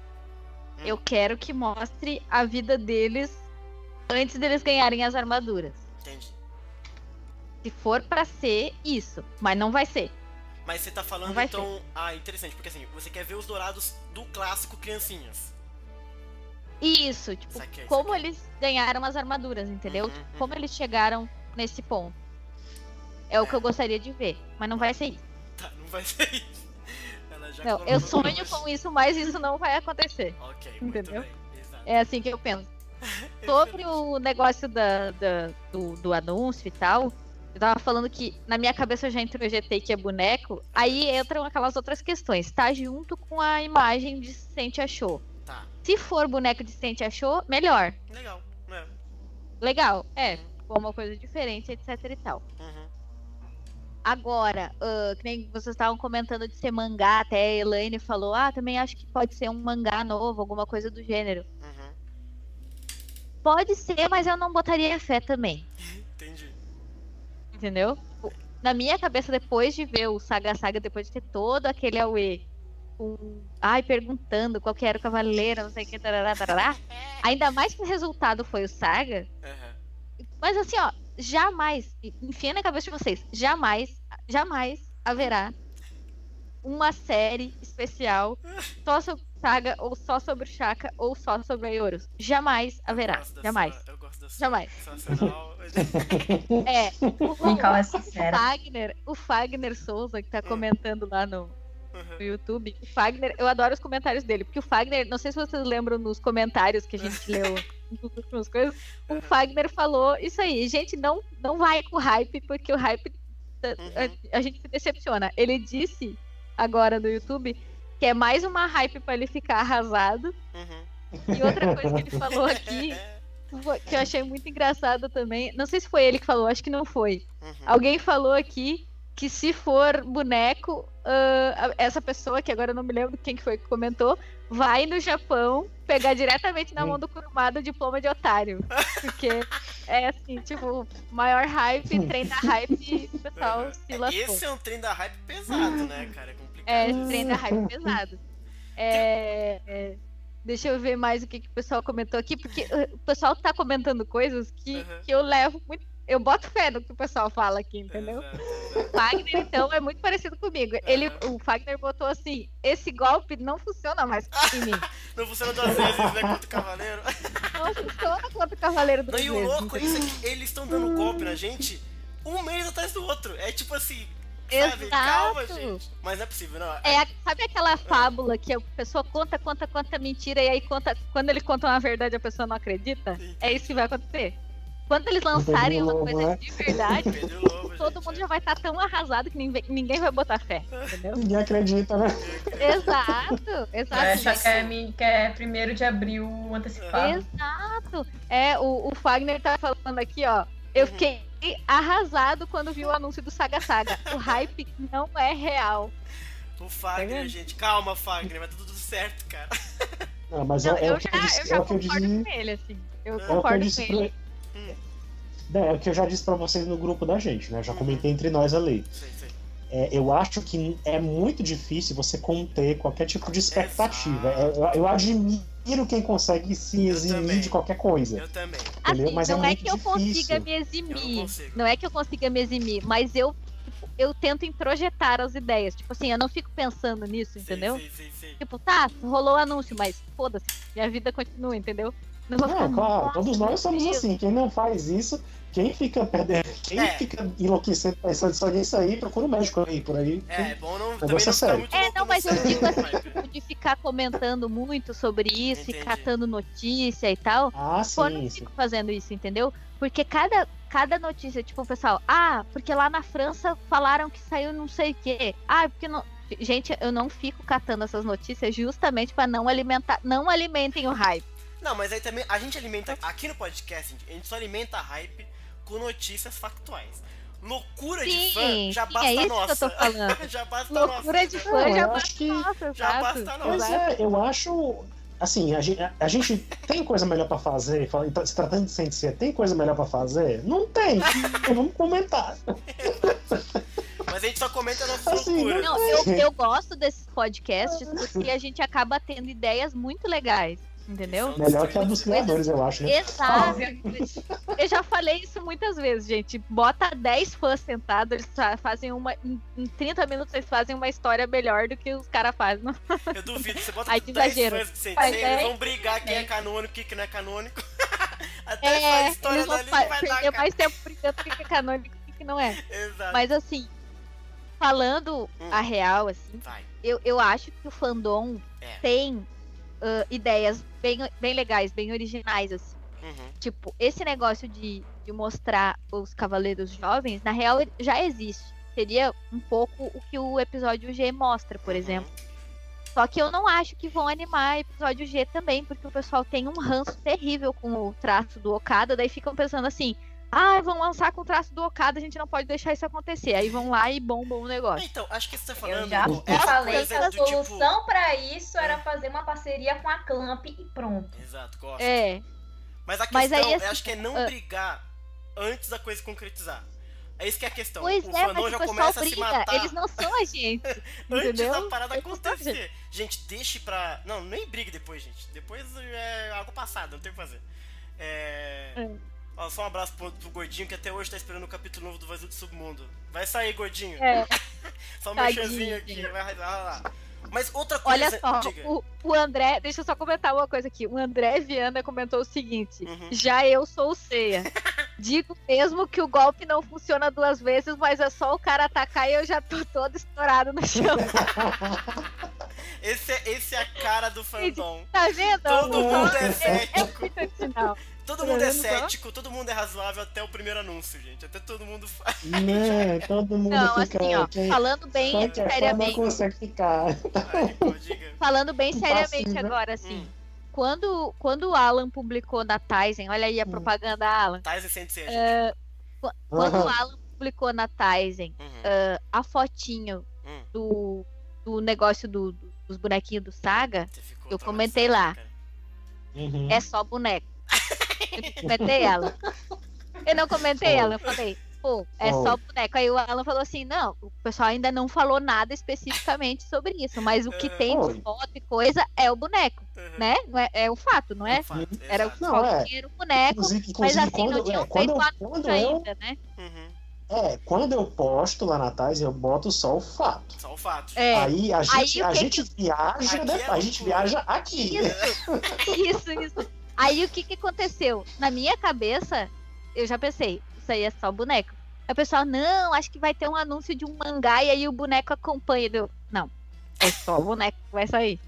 Hum. eu quero que mostre a vida deles antes deles ganharem as armaduras. Entendi. Se for pra ser isso, mas não vai ser. Mas você tá falando então. Ah, interessante, porque assim, você quer ver os dourados do clássico criancinhas. Isso, tipo, Saquei, como saquei. eles ganharam as armaduras, entendeu? Uhum, Tipo, uhum. Como eles chegaram nesse ponto. É o que eu gostaria de ver, mas não vai ser isso. Tá, não vai ser isso. Ela já Não, eu sonho com isso, mas isso não vai acontecer. Ok, muito Entendeu? É assim que eu penso. [LAUGHS] Sobre o negócio da, da- do, do anúncio e tal, eu tava falando que na minha cabeça eu já introjetei que é boneco, aí entram aquelas outras questões. Tá junto com a imagem de Sente Achou. Tá, Se for boneco de Sente Achou, melhor. legal. né? Legal, é. Ficou uma coisa diferente, etc e tal. Uhum. Agora, ah, que nem vocês estavam comentando de ser mangá, até a Elaine falou, ah, também acho que pode ser um mangá novo, alguma coisa do gênero. Uhum. Pode ser, mas eu não botaria fé também. [LAUGHS] Entendi. Entendeu? Na minha cabeça, depois de ver o Saga Saga, depois de ter todo aquele Aue, com, ai, perguntando qual que era o cavaleiro, não sei o que, tarará, tarará, ainda mais que o resultado foi o Saga, Uhum. mas assim, ó, jamais, enfia na cabeça de vocês, jamais, jamais haverá uma série especial só sobre o Saga, ou só sobre o Shaka, ou só sobre a Yoros. Jamais haverá, jamais. sua- eu gosto da sua Jamais. sensacional. [LAUGHS] É, o, o. Fagner, o Fagner Souza, que tá comentando lá no, Uhum. no YouTube, o Fagner, eu adoro os comentários dele, porque o Fagner, não sei se vocês lembram nos comentários que a gente leu [LAUGHS] nas últimas coisas, o Fagner falou isso aí, gente, não, não vai com hype, porque o hype Uhum. a, a gente se decepciona. Ele disse agora no YouTube que é mais uma hype pra ele ficar arrasado. Uhum. E outra coisa que ele falou aqui, que eu achei muito engraçado também, não sei se foi ele que falou, acho que não foi. Uhum. Alguém falou aqui que se for boneco, ah, essa pessoa, que agora eu não me lembro quem que foi que comentou, vai no Japão pegar diretamente na mão do Kurumada o diploma de otário. Porque é assim, tipo, maior hype, trem da hype, o [LAUGHS] pessoal se lascou. Esse é um trem da hype pesado, né, cara? É complicado. É, esse trem da hype pesado. É, é, deixa eu ver mais o que, que o pessoal comentou aqui, porque uh, o pessoal tá comentando coisas que, Uhum. que eu levo muito. Eu boto fé no que o pessoal fala aqui, entendeu? Exato, O. Fagner, então, é muito parecido comigo. Ele, o Fagner botou assim: esse golpe não funciona mais em mim. [LAUGHS] Não funciona duas vezes, né, contra o cavaleiro. [LAUGHS] Não funciona contra o Cavaleiro do Não, e o louco é isso aqui, eles estão dando golpe na gente um mês atrás do outro. É tipo assim, sabe? Exato. Calma, gente. Mas não é possível, não. É, a- sabe aquela fábula que a pessoa conta, conta, conta mentira e aí conta, quando ele conta uma verdade a pessoa não acredita? Sim. É isso que vai acontecer. Quando eles lançarem uma coisa né? de verdade, Lobo, todo gente, mundo é. já vai estar tão arrasado que ninguém, ninguém vai botar fé, entendeu? Ninguém acredita, né? Exato, exato. Vai achar que é, que é primeiro de abril antecipado. Exato. É, o, o Fagner tá falando aqui, ó. Eu Uhum. fiquei arrasado quando vi o anúncio do Saga Saga. O hype não é real. O Fagner, vendo? gente. Calma, Fagner, vai tudo certo, cara. Não, mas Não, é, é eu, que já, eu disse, eu já é o que eu concordo disse, com ele, assim. Eu É é eu concordo com ele. Hum. É, é o que eu já disse pra vocês no grupo da gente, né? Eu já Uhum. comentei entre nós ali. Sei, sei. é, eu acho que é muito difícil você conter qualquer tipo de expectativa. É, eu, eu admiro quem consegue se eximir de qualquer coisa. Eu também. Entendeu? Assim, Mas é não é, muito que eu consiga difícil. me Eu não eximir. consigo. Não é que eu consiga me eximir, mas eu, tipo, eu tento introjetar as ideias. Tipo assim, eu não fico pensando nisso, Sei, entendeu? sei, sei. Tipo, tá, rolou o anúncio, mas foda-se, minha vida continua, entendeu? Não vou Não, ficar, claro, "Nossa, todos nós somos meu Deus." assim. Quem não faz isso, quem fica perdendo, quem É. fica enlouquecendo pensando só nisso aí, procura um médico aí por aí. É, é bom não, também Negócio não é ficar muito É, não, mas eu digo assim, né? tipo, de ficar comentando muito sobre isso Entendi. e catando notícia e tal. Ah, Pô, eu não sim, sim. fico fazendo isso, entendeu? Porque cada, cada notícia, tipo, o pessoal, ah, porque lá na França falaram que saiu não sei o quê. Ah, porque não. Gente, eu não fico catando essas notícias justamente pra não alimentar. Não alimentem o hype. Não, mas aí também a gente alimenta. Aqui no podcast, a gente só alimenta a hype com notícias factuais. Loucura de Sim, fã já sim, basta é que eu nossa. tô falando. [LAUGHS] já basta a Loucura nossa. de fã Não, já eu basta acho que nossa, já basta nossa. é, eu acho. Assim, a gente, a, a gente tem coisa melhor pra fazer, fala- então, se tratando de ciência, tem coisa melhor pra fazer? Não tem. Então [LAUGHS] vamos comentar. Mas a gente só comenta nossas Assim, loucuras. Não, eu, eu gosto desses podcasts porque a gente acaba tendo ideias muito legais, entendeu? Melhor que a dos criadores, eu acho, né? Exato. Eu já falei isso muitas vezes, gente. Bota 10 fãs sentados, eles fa- fazem uma. Em, em 30 minutos eles fazem uma história melhor do que os caras fazem. Não? Eu duvido, você bota que 10 exagero. fãs Mas eles é- vão brigar quem é canônico e quem não é canônico. [LAUGHS] Até É, faz a história eles vão dali vai dar mais tempo brincando do que é canônico e que não é. Exato. Mas assim, falando Hum. a real, assim, Vai. eu, eu acho que o fandom É. tem ah, ideias bem, bem legais, bem originais, assim. Uhum. Tipo, esse negócio de, de mostrar os cavaleiros jovens, na real, já existe. Seria um pouco o que o episódio G mostra, por Uhum. exemplo. Só que eu não acho que vão animar episódio G também, porque o pessoal tem um ranço terrível com o traço do Okada, daí ficam pensando assim. Ah, vão lançar com o traço do Okada, a gente não pode deixar isso acontecer. Aí vão lá e bombam o negócio. Então, acho que você tá Eu falando. já essa falei coisa que a tipo- solução pra isso era fazer uma parceria com a Clamp e pronto. Exato, gosto. É, Mas a Mas questão, aí, eu assim, acho que é não ah. brigar antes da coisa concretizar. É isso que é a questão. pois o é, mas já o pessoal começa a se briga. matar Eles não são a [LAUGHS] gente. antes entendeu? da parada Eles a acontecer. Gente, deixe pra. Não, nem brigue depois, gente. Depois é algo passado, não tem o que fazer. É. É. Ó, só um abraço pro, pro gordinho que até hoje tá esperando o capítulo novo do Vazio do Submundo. Vai sair, gordinho. É. [LAUGHS] Só um merchanzinho aqui. gente. Vai lá, lá. Mas outra coisa. Olha só, diga. o, o André, deixa eu só comentar uma coisa aqui. O André Viana comentou o seguinte: Uhum. já eu sou o Ceia. [LAUGHS] Digo mesmo que o golpe não funciona duas vezes, mas é só o cara atacar e eu já tô todo estourado no chão. [LAUGHS] Esse, é, esse é a cara do fandom. Tá vendo? Todo amor? mundo é é, é cético. muito original. Todo mundo é cético, todo mundo é razoável até o primeiro anúncio, gente. Até todo mundo faz. Né? Todo mundo Não, fica. assim, ó, quem, falando bem só que é fã não seriamente. consegue ficar. Aí, pô. Falando bem seriamente Impassível. agora, assim. Hum. Quando, quando o Alan publicou na Tizen, olha aí a Hum. propaganda, Alan. Tyson Sensei, gente. É, Quando o. Alan publicou na Tizen Uhum. ah, a fotinho Hum. do, do negócio do- do- dos bonequinhos do Saga, eu comentei lá. Uhum. é só boneco. Eu não comentei ela. Eu não comentei ela, eu falei, pô, é só boneco. Aí o Alan falou assim, não, o pessoal ainda não falou nada especificamente sobre isso, mas o que É. tem de foto e coisa é o boneco, Uhum. né? Não é, é o fato, não é? Fato, Era o. Não, é. qualquer boneco, Inclusive, mas inclusive assim, quando, não tinham é, feito eu, o anúncio quando, eu, ainda, né? Uhum. É, quando eu posto lá na Tais, eu boto só o fato. Só o fato. É, Aí a gente, o a que gente viaja, Aqui né? é a gente viaja aqui. Isso, isso, isso. Aí o que que aconteceu? Na minha cabeça, eu já pensei, isso aí é só boneco. Aí o pessoal, não, acho que vai ter um anúncio de um mangá e aí o boneco acompanha. Eu, não, é só o boneco que vai sair.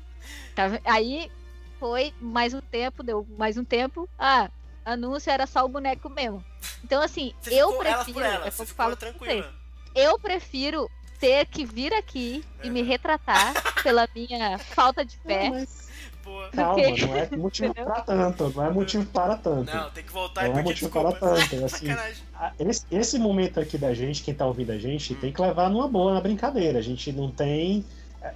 Tá aí foi mais um tempo, deu mais um tempo. Ah, anúncio era só o boneco mesmo. Então, assim, Você eu prefiro. por elas, é você ficou falo tranquila. eu prefiro ter que vir aqui e me retratar pela minha falta de fé. Mas Boa. calma, Porque- não é motivo Entendeu? para tanto, não é motivo para tanto. Não, tem que voltar e Não é motivo para desculpas. tanto. [LAUGHS] Assim, Sacanagem. a- esse, esse momento aqui da gente, quem tá ouvindo a gente, tem que levar numa boa, na brincadeira. A gente não tem.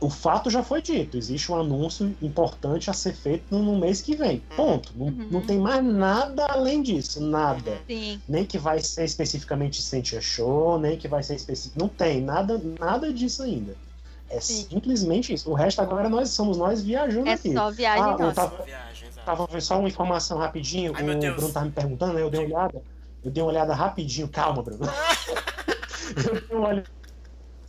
O fato já foi dito, existe um anúncio importante a ser feito no, no mês que vem. Ponto. Não, Uhum. não tem mais nada além disso, nada. Sim. Nem que vai ser especificamente Sentia Show, nem que vai ser específico. Não tem nada, nada disso ainda. É Sim. simplesmente isso. O resto agora nós somos nós viajando É aqui. só viagem Ah, nossa. tava- Só viagem, exato. Tava vendo só uma informação rapidinho. Ai, meu o Deus. Bruno tava me perguntando, né? Eu dei uma olhada. Eu dei uma olhada rapidinho. Calma, Bruno. [LAUGHS] eu, dei uma olhada,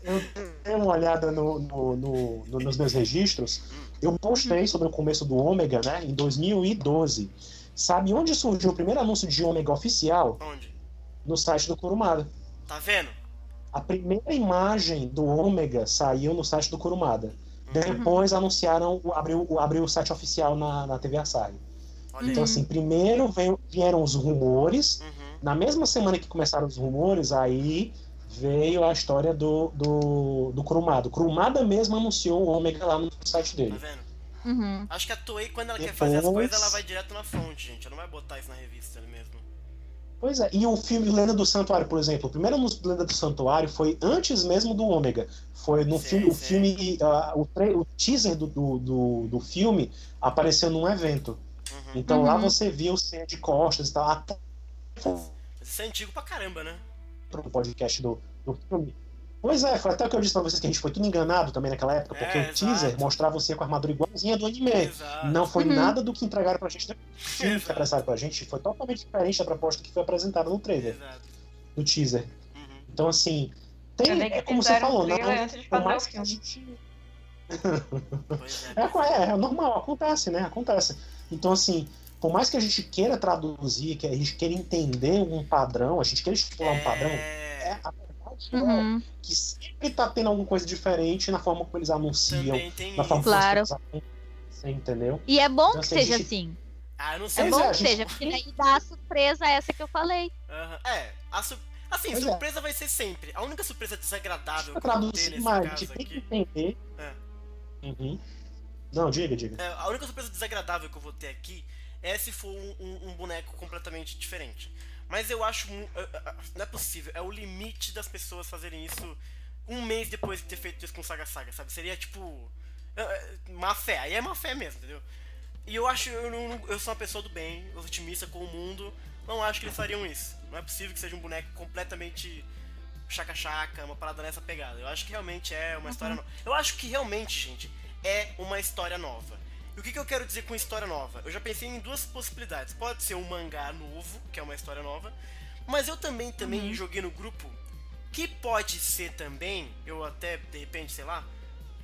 eu dei uma olhada no- no- no- no- nos meus registros. Eu postei sobre o começo do Ômega, né? Em 2012. Sabe onde surgiu o primeiro anúncio de Ômega oficial? Onde? No site do Kurumada. Tá vendo? A primeira imagem do Ômega saiu no site do Kurumada. Depois anunciaram, o- abriu, o- abriu o site oficial na, na TV aí. Então, assim, primeiro veio- vieram os rumores. Uhum. Na mesma semana que começaram os rumores, aí veio a história do, do, do Kurumada. O Kurumada mesmo anunciou o Ômega lá no site Tá dele. vendo? Uhum. Acho que a Toei, quando ela quer Depois- fazer as coisas, ela vai direto na fonte, gente. Ela não vai botar isso na revista mesmo. Pois é, e o filme Lenda do Santuário, por exemplo, o primeiro anúncio do Lenda do Santuário foi antes mesmo do Ômega. Foi no Sim, filme, o sim. filme, ah, o, tra- o teaser do, do, do, do filme apareceu num evento. Uhum. Então lá Uhum. você viu cena de costas e tal, até Isso é antigo pra caramba, né? Pro podcast do, do filme. Pois é, foi até o que eu disse pra vocês que a gente foi tudo enganado também naquela época, porque É, o teaser exato. mostrava você com a armadura igualzinha do anime. Exato. Não foi Uhum. nada do que entregaram pra gente. O filme que apresentaram pra gente foi totalmente diferente da proposta que foi apresentada no trailer, Exato. no teaser. Uhum. Então, assim, tem, é como você falou, de por mais que a gente. É, é, é normal, acontece, né? Acontece. Então, assim, por mais que a gente queira traduzir, que a gente queira entender um padrão, a gente queira estipular um padrão, é, É, a verdade Uhum. é que sempre tá tendo alguma coisa diferente na forma como eles anunciam, na forma Claro. como eles acontecem, entendeu? E é bom Então, que assim, seja gente- assim. Ah, eu não É sei. Pois bom é, que gente- seja, porque daí dá a surpresa essa que eu falei. Aham. É, a su... assim, Pois é. surpresa vai ser sempre. A única surpresa desagradável que eu vou ter nesse mais, a caso gente tem que aqui. entender. É. Uhum. Não, diga, diga. É, a única surpresa desagradável que eu vou ter aqui é se for um, um- um boneco completamente diferente. Mas eu acho. Não é possível. É o limite das pessoas fazerem isso um mês depois de ter feito isso com Saga Saga, sabe? Seria tipo. Má fé. Aí é má fé mesmo, entendeu? E eu acho. Eu, não- eu sou uma pessoa do bem, otimista com o mundo. Não acho que eles fariam isso. Não é possível que seja um boneco completamente chaca-chaca, uma parada nessa pegada. Eu acho que realmente é uma história nova. Eu acho que realmente, gente, é uma história nova. E o que, que eu quero dizer com história nova? Eu já pensei em duas possibilidades. Pode ser um mangá novo, que é uma história nova, mas eu também também joguei no grupo que pode ser também, eu até de repente, sei lá,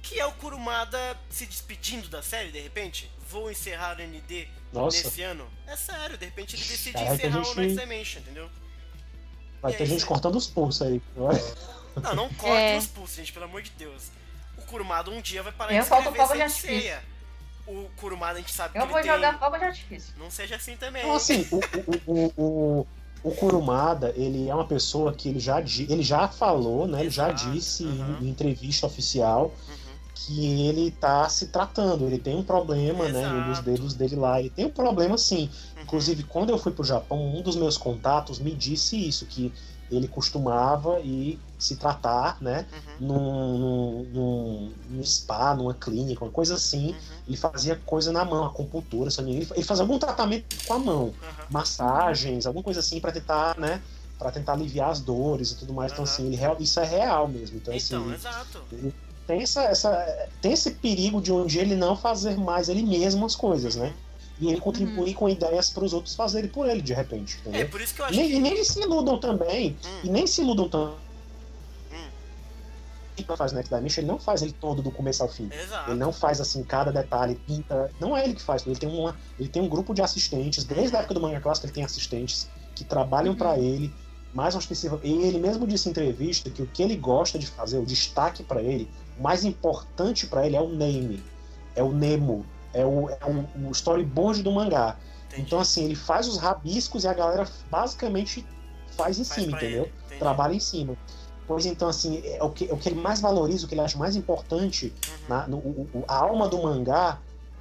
que é o Kurumada se despedindo da série, de repente. Vou encerrar o ND Nossa. nesse ano. É sério, de repente ele decide Caraca, encerrar a gente- o Next Dimension, entendeu? Vai ter isso gente aí. cortando os pulsos aí. Não, não corte É. os pulsos, gente, pelo amor de Deus. O Kurumada um dia vai parar Eu de escrever sem ceia. O Kurumada a gente sabe Eu que vou ele tem... jogar fogo de artifício. Não seja assim também. Então, assim, o, o, o, o, o Kurumada, ele é uma pessoa que ele já, ele já falou, né? Ele já Exato, disse aham. em, em entrevista oficial Uhum. que ele tá se tratando, ele tem um problema, né? Em um dos Exato. dedos dele lá. Ele tem um problema sim. Uhum. Inclusive, quando eu fui pro Japão, um dos meus contatos me disse isso, que ele costumava ir se tratar, né? Uhum. Num, num, num, spa, numa clínica, uma coisa assim. Uhum. Ele fazia coisa na mão, acupuntura, me engano. ele fazia algum tratamento com a mão Uhum. massagens, alguma coisa assim pra tentar, né, para tentar aliviar as dores e tudo mais. Então assim, ele real- isso é real mesmo. Então, Então, assim, exato. tem essa, essa tem esse perigo de um dia ele não fazer mais ele mesmo as coisas, né? E ele contribuir com ideias para os outros fazerem por ele de repente, É, entendeu? por isso que eu acho nem, que... e nem se iludam também, Hum. e nem se iludam tanto. Hum. Ele faz Next Dimension, ele não faz ele todo do começo ao fim. Exato. Ele não faz assim cada detalhe, pinta. Não é ele que faz, ele tem, uma, ele tem um grupo de assistentes, desde a época do manga clássico ele tem assistentes que trabalham Uhum. pra ele, mais ostensiva. E ele mesmo disse em entrevista que o que ele gosta de fazer, o destaque pra ele, o mais importante pra ele é o name, é o Nemo, é o, é o, o storyboard do mangá. Entendi. Então assim, ele faz os rabiscos e a galera basicamente faz em Faz cima, entendeu? Trabalha em cima. Pois então, assim, é o que, é o que ele mais valoriza, o que ele acha mais importante, Uhum. na, no, o- a alma do mangá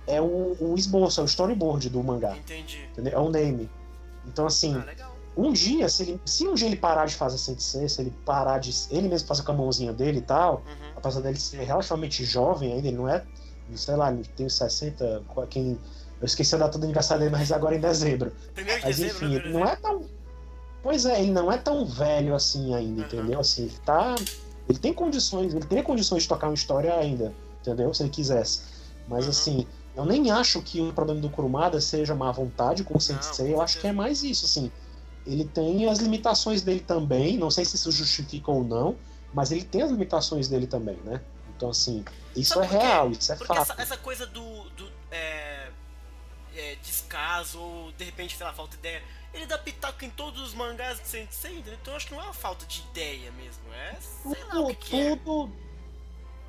é o, o esboço, é o storyboard do mangá, Entendi. entendeu? É o name. Então, assim, Ah, um dia, se, ele, se um dia ele parar de fazer Sensei, se ele parar de. ele mesmo fazer com a mãozinha dele e tal, Uhum. apesar dele ser relativamente jovem ainda, ele não é. Sei lá, ele tem 60. Quem, eu esqueci a data do aniversário dele, mas agora em dezembro. Primeiro de Mas dezembro, enfim, né? ele não é tão. Pois é, ele não é tão velho assim ainda, Uhum. entendeu? Assim, ele tá. Ele tem condições, ele teria condições de tocar uma história ainda, entendeu? Se ele quisesse. Mas Uhum. assim, eu nem acho que o problema do Kurumada seja má vontade com o Sensei, eu acho que é mais isso, assim. Ele tem as limitações dele também, não sei se isso justifica ou não, mas ele tem as limitações dele também, né? Então, assim, isso Sabe é real, isso é Porque fato. essa, essa coisa do, do é, é, descaso ou de repente, sei lá, falta de ideia, ele dá pitaco em todos os mangás de Sensei, então eu acho que não é uma falta de ideia mesmo, é tudo, que, é. tudo,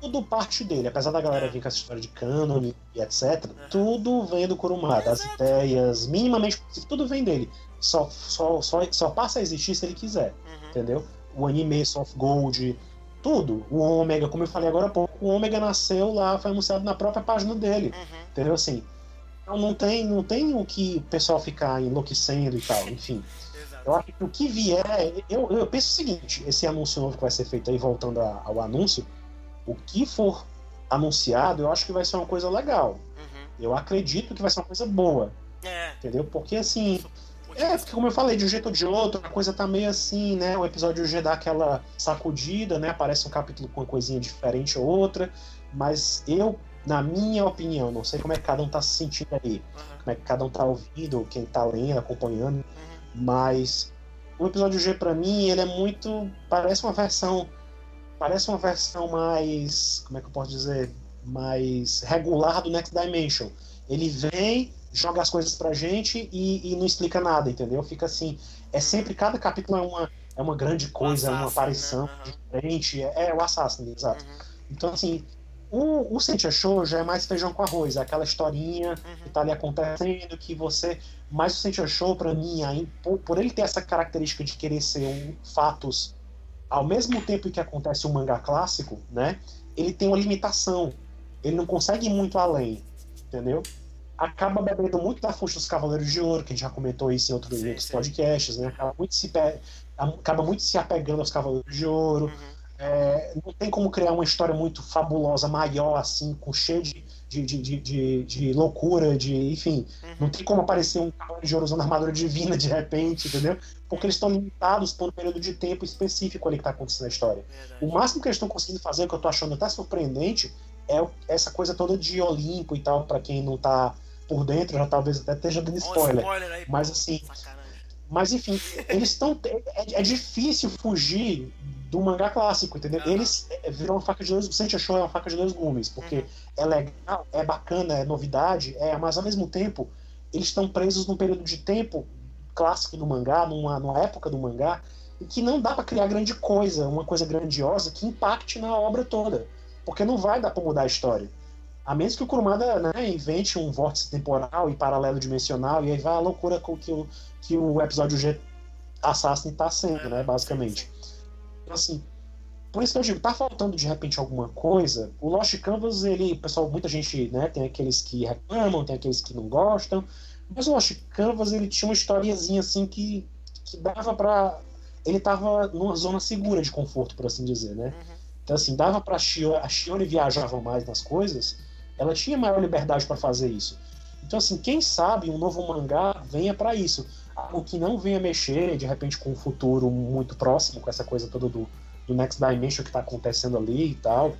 tudo parte dele. Apesar da galera É. vir com essa história de canon e etc, tudo vem do Kurumada. As ideias, minimamente, tudo vem dele. Só, só, só, só passa a existir se ele quiser, Uhum. entendeu? O anime, Soft Gold, tudo. O Ômega, como eu falei agora há pouco, o Ômega nasceu lá, foi anunciado na própria página dele, Uhum. entendeu? Assim, então não tem, não tem o que o pessoal ficar enlouquecendo e tal, enfim. Eu acho que o que vier. Eu, eu penso o seguinte: esse anúncio novo que vai ser feito aí, voltando a- ao anúncio, o que for anunciado, eu acho que vai ser uma coisa legal. Uhum. Eu acredito que vai ser uma coisa boa, É, entendeu? Porque assim. É, porque como eu falei, de um jeito ou de outro, a coisa tá meio assim, né? O episódio G dá aquela sacudida, né? Aparece um capítulo com uma coisinha diferente ou outra. Mas eu, na minha opinião, não sei como é que cada um tá se sentindo aí, Uhum. como é que cada um tá ouvindo, quem tá lendo, acompanhando. Uhum. Mas o episódio G pra mim, ele é muito. Parece uma versão. Parece uma versão mais. Como é que eu posso dizer? Mais regular do Next Dimension. Ele vem, joga as coisas pra gente e, e não explica nada, entendeu? Fica assim. É sempre. Cada capítulo é uma, é uma grande coisa, é uma Assassin, aparição né? Diferente. É, é o Assassin, exato. Uhum. Então, assim. O, o Sentia Show já é mais feijão com arroz, é aquela historinha que Uhum. tá ali acontecendo, que você. Mas o Sentia Show, pra mim, aí, por, por ele ter essa característica de querer ser um fatos ao mesmo tempo que acontece um mangá clássico, né? Ele tem uma limitação. Ele não consegue ir muito além, entendeu? Acaba bebendo muito da fonte dos Cavaleiros de Ouro, que a gente já comentou isso em outros, Sim, sim. podcasts, né? Acaba muito, se pe- acaba muito se apegando aos Cavaleiros de Ouro. Uhum. É, não tem como criar uma história muito fabulosa, maior, assim, com cheio de, de, de, de, de- loucura, de. Enfim. Não Uhum. tem como aparecer um cavaleiro de ouro usando armadura divina de repente, entendeu? Porque eles estão limitados por um período de tempo específico ali que está acontecendo na história. Verdade. O máximo que eles estão conseguindo fazer, que eu tô achando até surpreendente, é essa coisa toda de Olimpo e tal, para quem não tá por dentro, já talvez até esteja dando spoiler. spoiler aí, Mas assim, sacanagem. Mas enfim, eles estão. É, é difícil fugir do mangá clássico, entendeu? Aham. Eles é, viram uma faca de dois. Sentia Show é uma faca de dois gumes, porque Uhum. é legal, é bacana, é novidade, é, mas ao mesmo tempo eles estão presos num período de tempo clássico do mangá, numa, numa época do mangá, e que não dá pra criar grande coisa, uma coisa grandiosa que impacte na obra toda. Porque não vai dar pra mudar a história. A menos que o Kurumada né, invente um vórtice temporal e paralelo dimensional, e aí vai a loucura com que o, que o episódio G Assassin tá sendo, né, basicamente. Então, assim, por isso que eu digo, tá faltando de repente alguma coisa. O Lost Canvas, ele, pessoal, muita gente, né, tem aqueles que reclamam, tem aqueles que não gostam, mas o Lost Canvas, ele tinha uma historiazinha assim que, que dava pra. Ele tava numa zona segura de conforto, por assim dizer, né? Uhum. Então, assim, dava pra Shione, a Shione viajava mais nas coisas, ela tinha maior liberdade para fazer isso. Então, assim, quem sabe um novo mangá venha para isso. Algo que não venha mexer, de repente, com um futuro muito próximo, com essa coisa toda do, do Next Dimension que tá acontecendo ali e tal.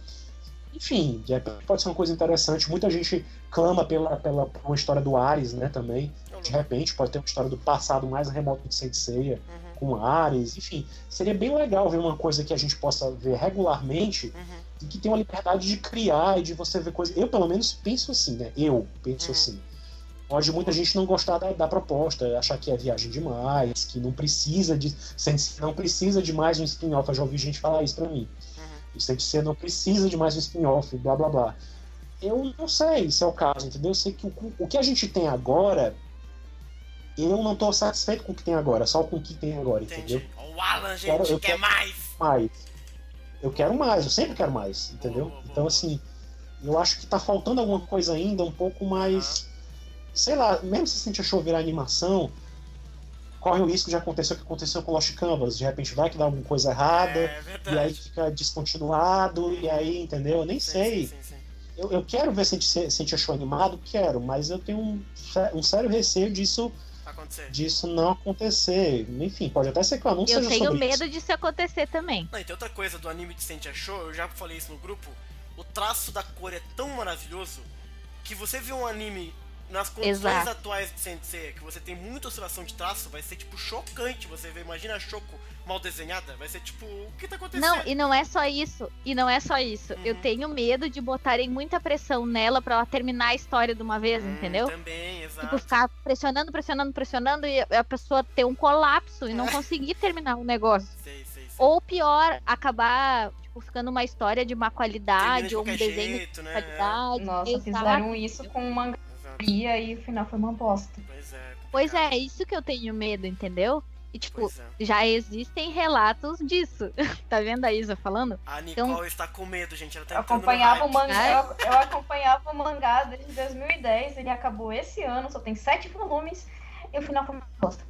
Enfim, de repente pode ser uma coisa interessante. Muita gente clama pela, pela por uma história do Ares, né, também. De repente, pode ter uma história do passado mais remoto de Saint Seiya Uhum. com Ares, enfim. Seria bem legal ver uma coisa que a gente possa ver regularmente Uhum. E que tem uma liberdade de criar e de você ver coisas. Eu, pelo menos, penso assim, né? Eu penso Uhum. assim. Pode muita gente não gostar da, da proposta, achar que é viagem demais, que não precisa de. Sensei não precisa de mais um spin-off. Eu já ouvi gente falar isso pra mim. Uhum. Sensei não precisa de mais um spin-off, blá blá blá. Eu não sei se é o caso, entendeu? Eu sei que o, o que a gente tem agora. Eu não tô satisfeito com o que tem agora, só com o que tem agora, entendeu? Entendi. Ó, O Alan, gente, Quero- quer quero- mais. mais. Eu quero mais, eu sempre quero mais, entendeu? Então, assim, eu acho que tá faltando alguma coisa ainda, um pouco mais. Sei lá, mesmo se gente achou virar animação, corre o risco de acontecer o que aconteceu com Lost Canvas. De repente vai que dá alguma coisa errada, É e aí fica descontinuado, e aí, entendeu? Eu nem Sim, sei. sim, sim. Eu, eu quero ver se a, gente, se a gente achou animado, quero, mas eu tenho um, um sério receio disso, Acontecer. disso não acontecer. Enfim, pode até ser que eu não Eu seja tenho medo isso. disso acontecer também. Não, e tem outra coisa do anime de Sente Achou, eu já falei isso no grupo. O traço da cor é tão maravilhoso que você vê um anime nas condições Exato. atuais de Sensei, que você tem muita oscilação de traço, vai ser tipo chocante. Você vê, imagina a Choco mal desenhada, vai ser tipo, o que tá acontecendo? Não, e não é só isso. E não é só isso. Eu Uhum. tenho medo de botarem muita pressão nela pra ela terminar a história de uma vez, Hum, entendeu? Também, exato. Tipo, ficar pressionando, pressionando, pressionando e a pessoa ter um colapso e não conseguir terminar o negócio. Sei, sei, sei. Ou pior, acabar, tipo, ficando uma história de má qualidade, de ou um desenho jeito, de né? qualidade. Nossa, exato. fizeram isso com uma Exato. Guia e o final foi uma bosta. Pois é. Complicado. é, é isso que eu tenho medo, entendeu? E, tipo, é. já existem relatos disso. [LAUGHS] tá vendo a Isa falando? A Nicole Então- está com medo, gente. Ela tá Eu acompanhava o mangá, eu, eu acompanhava o mangá desde 2010, ele acabou esse ano, só tem sete volumes, e o final foi uma bosta.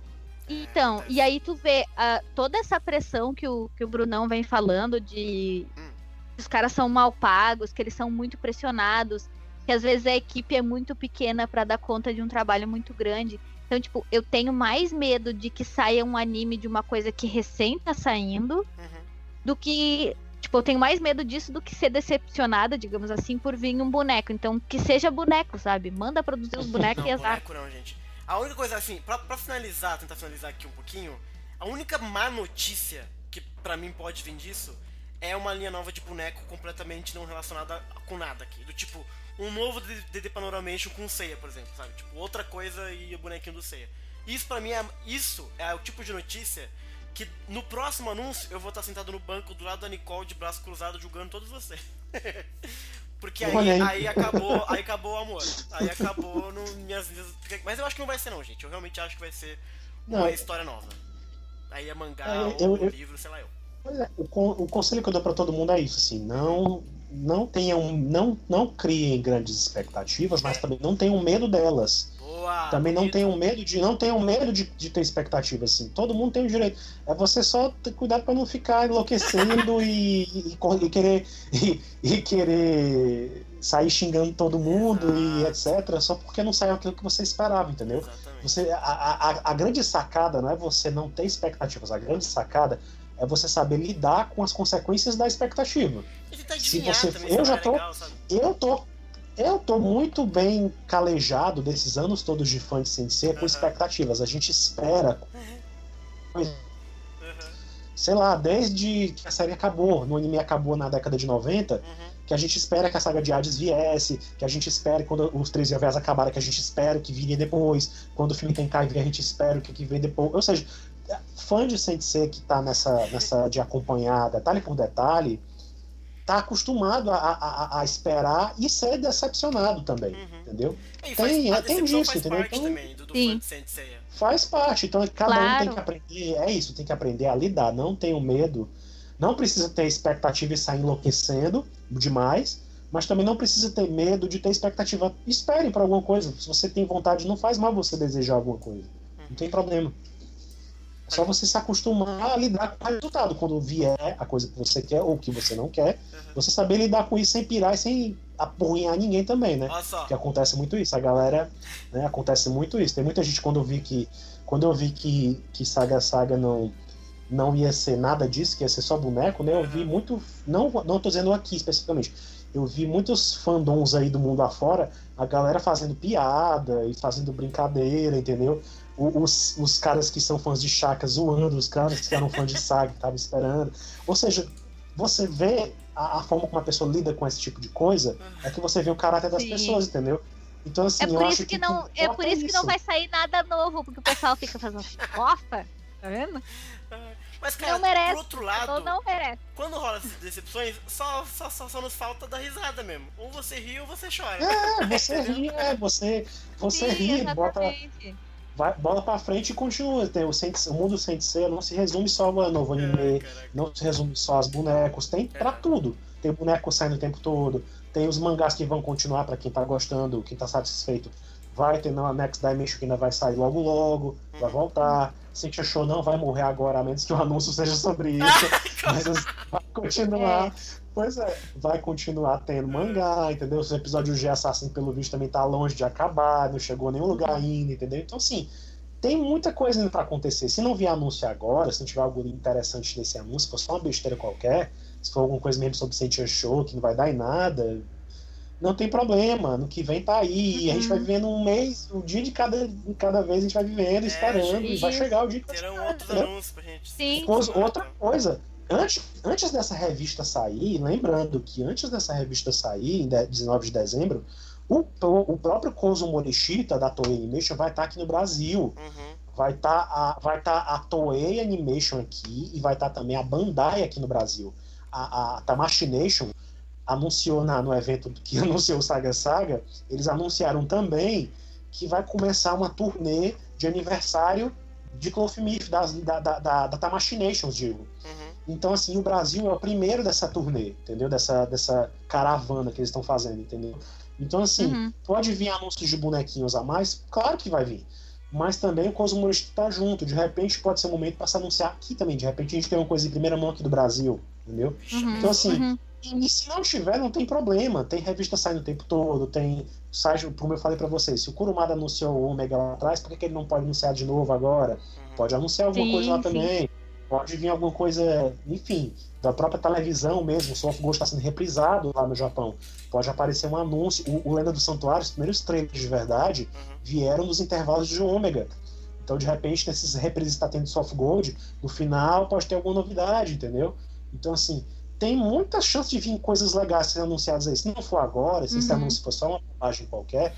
Então, e aí tu vê ah, toda essa pressão que o, que o Brunão vem falando de Hum. que os caras são mal pagos, que eles são muito pressionados, que às vezes a equipe é muito pequena pra dar conta de um trabalho muito grande. Então, tipo, eu tenho mais medo de que saia um anime de uma coisa que recém tá saindo Uhum. do que. Tipo, eu tenho mais medo disso do que ser decepcionada, digamos assim, por vir um boneco. Então, que seja boneco, sabe? Manda produzir os bonecos Não, e azar. boneco não, gente. A única coisa, assim, pra, pra finalizar, tentar finalizar aqui um pouquinho, a única má notícia que pra mim pode vir disso é uma linha nova de boneco completamente não relacionada com nada aqui. Do tipo, um novo DD Panoramation com Seiya, por exemplo, sabe? Tipo, outra coisa e o bonequinho do Seiya. Isso pra mim é. Isso é o tipo de notícia que no próximo anúncio eu vou estar sentado no banco do lado da Nicole de braço cruzado julgando todos vocês. [LAUGHS] Porque aí, aí. acabou, aí acabou o amor. Aí acabou no minhas, minhas- Mas eu acho que não vai ser não, gente. Eu realmente acho que vai ser uma Não. história nova. Aí é mangá É, ou eu- eu- livro, sei lá eu. O, o conselho que eu dou pra todo mundo é isso, assim, não não tenham, não, não criem grandes expectativas, mas também não tenham medo delas. Boa! Também não bonito. tenham medo de não tenham medo de, de ter expectativas assim. Todo mundo tem o direito. É você só ter cuidado para não ficar enlouquecendo e, e, e querer e, e querer sair xingando todo mundo e etc. Só porque não saiu aquilo que você esperava, entendeu? Exatamente. Você, a, a, a grande sacada não é você não ter expectativas. A grande sacada é você saber lidar com as consequências da expectativa. Tentar se você- também, eu já é tô- legal? Eu tô eu tô muito bem calejado desses anos todos de fã de Sensei com Aham. expectativas. A gente espera, Uhum. sei lá, desde que a série acabou, no anime acabou na década de 90, Uhum. que a gente espera que a saga de Hades viesse, que a gente espera quando os três VVs acabaram, que a gente espera que viria depois, quando o filme tem vier, a gente espera o que, que vem depois. Ou seja, fã de Sensei que tá nessa, nessa de acompanhar detalhe por detalhe, tá acostumado a, a, a- a esperar e ser decepcionado também, Uhum. entendeu? E Tem- faz, a é, tem disso, faz entendeu? parte Então- também do, do Sim. fã de Senseiya. Faz parte, então cada um Claro. tem que aprender, é isso, tem que aprender a lidar, não tenha medo, não precisa ter expectativa e sair enlouquecendo demais, mas também não precisa ter medo de ter expectativa. Espere para alguma coisa, se você tem vontade, não faz mal você desejar alguma coisa, não tem problema. É só você se acostumar a lidar com o resultado. Quando vier a coisa que você quer ou que você não quer, Uhum. você saber lidar com isso sem pirar e sem aporrinhar ninguém também, né? Que acontece muito isso. A galera, né, acontece muito isso. Tem muita gente quando eu vi que quando eu vi que que Saga Saga não não ia ser nada disso, que ia ser só boneco, né? Eu vi muito, não não tô dizendo aqui especificamente. Eu vi muitos fandoms aí do mundo afora, a galera fazendo piada e fazendo brincadeira, entendeu? Os, os caras que são fãs de Chaka zoando os caras que eram fãs de Saga, que estavam esperando. Ou seja, você vê a, a forma como a pessoa lida com esse tipo de coisa, é que você vê o caráter das Sim. pessoas, entendeu? Então, assim, É eu por acho isso que não, é por isso que não isso. vai sair nada novo, porque o pessoal fica fazendo fofa, tá vendo? [LAUGHS] Mas, cara, Não merece. por outro lado, Não, merece. quando rola essas decepções, só, só, só, só nos falta da risada mesmo. Ou você ri ou você chora. É, você ri, é, você, você Sim, ri, bota, exatamente. vai, bola pra frente e continua. Tem o, o mundo Sensei não se resume só ao novo anime, caraca. não se resume só aos bonecos, tem pra É. tudo. Tem boneco saindo o tempo todo, tem os mangás que vão continuar pra quem tá gostando, quem tá satisfeito. Vai ter na Next Dimension que ainda vai sair logo logo, vai Uhum. voltar. Sentia Show não vai morrer agora, a menos que o anúncio seja sobre [LAUGHS] isso. Mas vai continuar. Pois é, vai continuar tendo mangá, entendeu? Os episódios de Assassin, pelo visto, também tá longe de acabar, não chegou a nenhum lugar ainda, entendeu? Então, assim, tem muita coisa ainda pra acontecer. Se não vier anúncio agora, se não tiver algo interessante nesse anúncio, se for só uma besteira qualquer, se for alguma coisa mesmo sobre Sentia Show, que não vai dar em nada, não tem problema. No que vem tá aí. E a gente vai vivendo um mês, um dia de cada, cada vez a gente vai vivendo, esperando, e vai chegar o dia que vai Terão chegar, outros entendeu? anúncios pra gente. Sim. Coisa- outra coisa, antes, antes dessa revista sair, lembrando que antes dessa revista sair, em de- 19 de dezembro, o, o próprio Kozo Morishita da Toei Animation vai estar aqui no Brasil. Uhum. Vai estar a, vai tá a Toei Animation aqui e vai estar também a Bandai aqui no Brasil. A, a Tamashi Nation anunciou na, no evento que [LAUGHS] anunciou o Saga Saga, eles anunciaram também que vai começar uma turnê de aniversário de Clothmith, da, da, da, da Tamashi Nations, digo. Uhum. Então, assim, o Brasil é o primeiro dessa turnê, entendeu? Dessa, dessa caravana que eles estão fazendo, entendeu? Então, assim, Uhum. pode vir anúncios de bonequinhos a mais? Claro que vai vir. Mas também o Cosmo tá junto. De repente pode ser um momento para se anunciar aqui também. De repente a gente tem uma coisa em primeira mão aqui do Brasil, entendeu? Uhum. Então, assim, Uhum. E se não tiver, não tem problema. Tem revista saindo o tempo todo, tem site, como eu falei pra vocês, se o Kurumada anunciou o Omega lá atrás, por que, que ele não pode anunciar de novo agora? Uhum. Pode anunciar alguma Sim, coisa lá sim. também. Pode vir alguma coisa, enfim, da própria televisão mesmo. O Soft Ghost está sendo reprisado lá no Japão. Pode aparecer um anúncio. O, o Lenda do Santuário, os primeiros trailers de verdade, Uhum. vieram nos intervalos de Ômega. Então, de repente, nesses reprises que está tendo Soft Gold, no final pode ter alguma novidade, entendeu? Então, assim, tem muita chance de vir coisas legais sendo anunciadas aí. Se não for agora, se esse Uhum. anúncio for só uma página qualquer,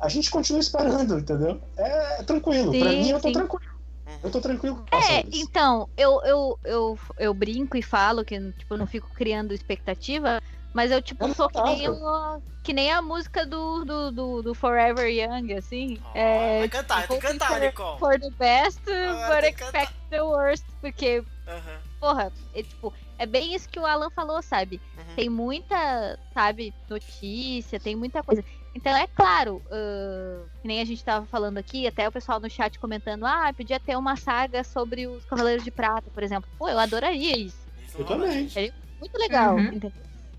a gente continua esperando, entendeu? É, tranquilo. pra Sim, mim, eu tô sim. tranquilo. Eu tô tranquilo com É, então, eu, eu, eu, eu brinco e falo que tipo, eu não fico criando expectativa, mas eu tipo É sou que nem, o- que nem a música do, do, do, do Forever Young, assim. Ó, é, vai cantar, tem que cantar, Nicole. For the best, Ah, but cantar. expect the worst, porque, Aham. porra, é, tipo, é bem isso que o Alan falou, sabe? Uhum. Tem muita, sabe, notícia, tem muita coisa. Então, é claro, ahn, que nem a gente tava falando aqui, até o pessoal no chat comentando, ah, podia ter uma saga sobre os Cavaleiros de Prata, por exemplo. Pô, eu adoraria isso. Eu também. gente. Muito legal, Uhum. entendeu?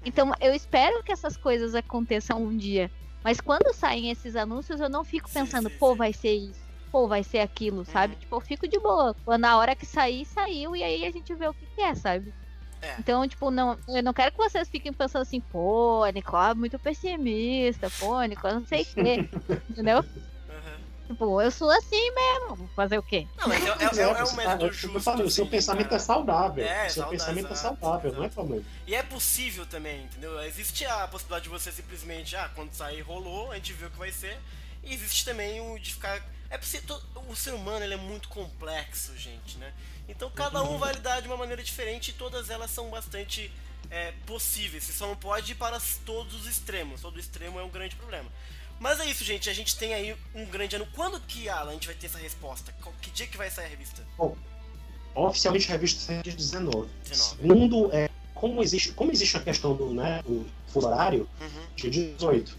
Então, eu espero que essas coisas aconteçam um dia. Mas quando saem esses anúncios, eu não fico Sim, pensando, sim, pô, vai ser isso, pô, vai ser aquilo, sabe? Uhum. Tipo, eu fico de boa. Quando na hora que sair, saiu, e aí a gente vê o que, que é, sabe? É. Então, tipo, não, eu não quero que vocês fiquem pensando assim, pô, a Nicole é muito pessimista, pô, a Nicole não sei o quê. [LAUGHS] entendeu? Uhum. Tipo, eu sou assim mesmo. Vou fazer o quê? Não, mas é, é, é, é um método é justo. eu falei, o seu assim, pensamento é saudável. É, o seu pensamento é saudável, não é problema. E é possível também, entendeu? Existe a possibilidade de você simplesmente, ah, quando sair rolou, a gente vê o que vai ser. E existe também o de ficar. É possível. O ser humano ele é muito complexo, gente, né? Então cada um vai lidar de uma maneira diferente e todas elas são bastante é, possíveis. Você só não pode ir para todos os extremos. Todo extremo é um grande problema. Mas é isso, gente. A gente tem aí um grande ano. Quando que, Alan, a gente vai ter essa resposta? Qual- Que dia que vai sair a revista? Oficialmente a revista sai dia 19. 19. Segundo, é, como, existe, como existe a questão do, né, do fuso horário, Uhum. dia 18.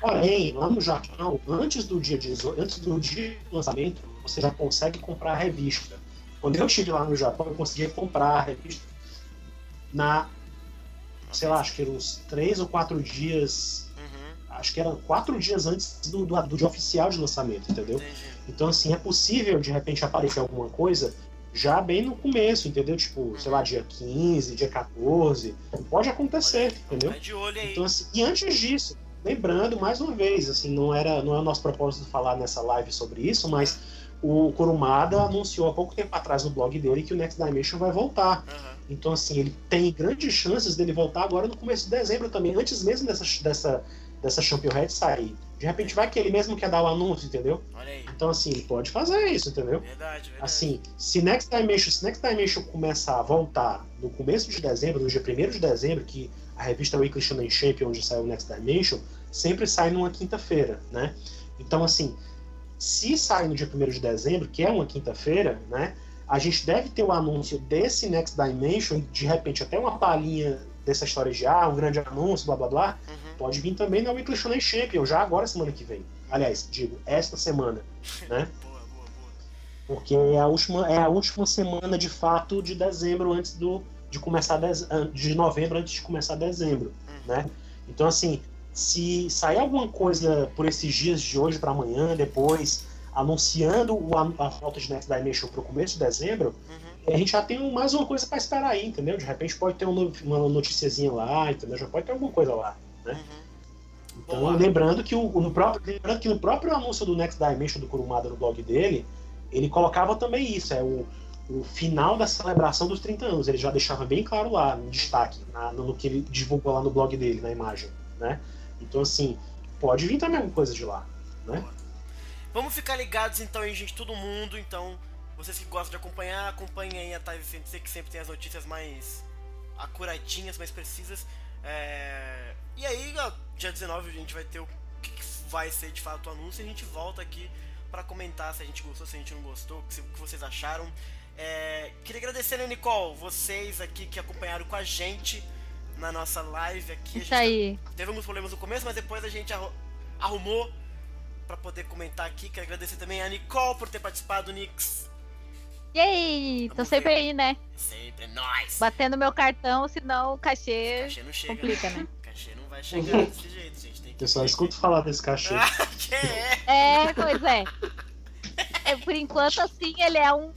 Porém, lá no Japão, antes do dia 18, antes do dia do lançamento, você já consegue comprar a revista. Quando eu estive lá no Japão, eu consegui comprar a revista na, sei lá, acho que eram uns três ou quatro dias, Uhum. acho que eram quatro dias antes do, do, do dia oficial de lançamento, entendeu? Entendi. Então, assim, é possível de repente aparecer alguma coisa já bem no começo, entendeu? Tipo, sei lá, dia 15, dia 14. Pode acontecer, entendeu? Então, assim, e antes disso, lembrando mais uma vez, assim, não era, não é o nosso propósito falar nessa live sobre isso, mas o Kurumada anunciou há pouco tempo atrás no blog dele que o Next Dimension vai voltar. Aham. Então, assim, ele tem grandes chances dele voltar agora no começo de dezembro também, antes mesmo dessa, dessa, dessa Champion Head sair. De repente vai que ele mesmo quer dar o anúncio, entendeu? Olha aí. Então, assim, ele pode fazer isso, entendeu? Verdade, verdade. Assim, se Next Dimension, se Next Dimension começar a voltar no começo de dezembro, no dia 1 de dezembro, que a revista Weekly Shonen Shape, onde saiu o Next Dimension, sempre sai numa quinta-feira, né? Então, assim, se sai no dia 1 de dezembro, que é uma quinta-feira, né? A gente deve ter o anúncio desse Next Dimension, de repente até uma palhinha dessa história de ah, um grande anúncio, blá blá blá, Uhum. pode vir também na Weekly Shonen Champion, já agora semana que vem. Aliás, digo, esta semana, [LAUGHS] né? Boa, boa, boa. Porque é a última, é a última semana de fato de dezembro antes do de começar dez, an- de novembro antes de começar dezembro, né? Então assim, se sair alguma coisa por esses dias de hoje para amanhã, depois anunciando a volta de Next Dimension para o começo de dezembro, Uhum. a gente já tem mais uma coisa para esperar aí, entendeu? De repente pode ter um uma noticiazinha lá, entendeu? Já pode ter alguma coisa lá. Uhum. Então, Boa. lembrando que, o, no próprio, lembrando que no próprio anúncio do Next Dimension do Kurumada no blog dele, ele colocava também isso, é o, o final da celebração dos 30 anos. Ele já deixava bem claro lá, no destaque, na- no, que ele divulgou lá no blog dele, na imagem, né? Então, assim, pode vir também alguma coisa de lá, né? Vamos ficar ligados então aí, gente, todo mundo. Então, vocês que gostam de acompanhar, acompanhem aí a Thais CNC, que sempre tem as notícias mais acuradinhas, mais precisas. É, E aí, dia 19 a gente vai ter o que que vai ser de fato o anúncio e a gente volta aqui pra comentar se a gente gostou, se a gente não gostou, o que vocês acharam. É, Queria agradecer, né, Nicole, vocês aqui que acompanharam com a gente na nossa live aqui. A Isso gente aí. Teve alguns problemas no começo, mas depois a gente arru- arrumou pra poder comentar aqui. Quero agradecer também a Nicole por ter participado, Nix. E aí? Tô sempre ver. aí, né? Sempre é nóis. Batendo meu cartão, senão o cachê Cachê não chega. complica, né? [LAUGHS] Cachê não vai chegar desse jeito, gente. Tem que Eu só escuto falar desse cachê. [LAUGHS] Ah, quem é? É, pois é. É, Por enquanto, assim, ele é um,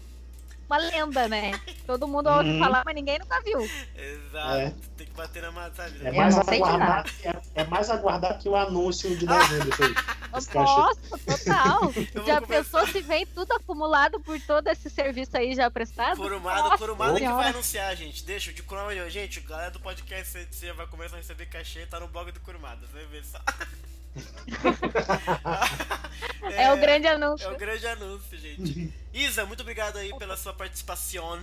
uma lenda, né? Todo mundo ouve Uhum. falar, mas ninguém nunca viu. Exato. É. Tem que bater na mata? É mais, aguardar, é, é mais aguardar que o anúncio de dezembro, isso. [LAUGHS] Nossa, total. Já pensou se vem tudo acumulado por todo esse serviço aí já prestado? Kurumada, Nossa Kurumada que vai anunciar, gente. Deixa o de Kurumada. Gente, a galera do podcast você- vai começar a receber cachê, tá no blog do Kurumada. Você vai ver só. [LAUGHS] É, o grande É anúncio. o grande anúncio, gente. Isa, muito obrigado aí pela sua participação.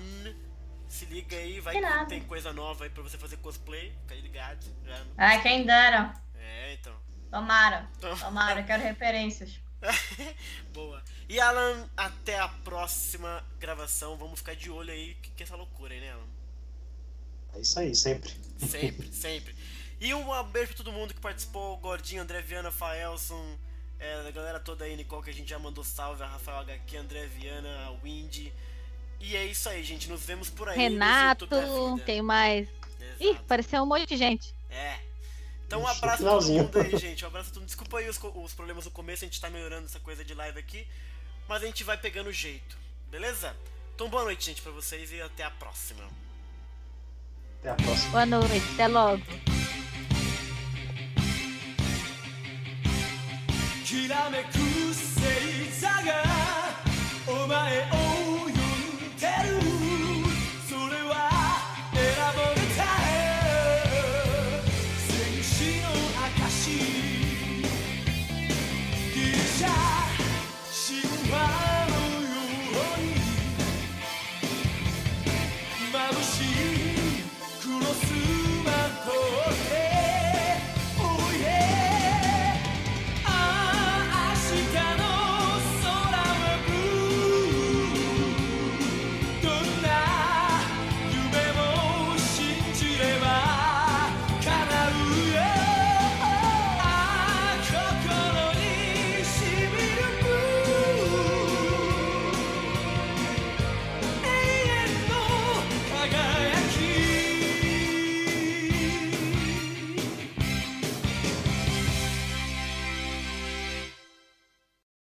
Se liga aí, vai que tem coisa nova aí pra você fazer cosplay. Fica aí ligado. Já. Ai, quem dera. É, então. Tomara. Então, Tomara, quero referências. [LAUGHS] Boa. E Alan, até a próxima gravação. Vamos ficar de olho aí. Que, que é essa loucura aí, né, Alan? É isso aí, sempre. Sempre, sempre. E um beijo pra todo mundo que participou: Gordinho, André Viana, Faelson, é, a galera toda aí, Nicole, que a gente já mandou salve, a Rafael HQ, André Viana, a Windy. E é isso aí, gente. Nos vemos por aí. Renato, quem mais? Ih, Exato. pareceu um monte de gente. É. Então um abraço a todo mundo aí, [LAUGHS] gente. Um abraço a todo mundo. Desculpa aí os, os problemas no começo, a gente tá melhorando essa coisa de live aqui. Mas a gente vai pegando o jeito, beleza? Então boa noite, gente, pra vocês e até a próxima. Até a próxima. Boa noite, até logo. きらめく星座がお前を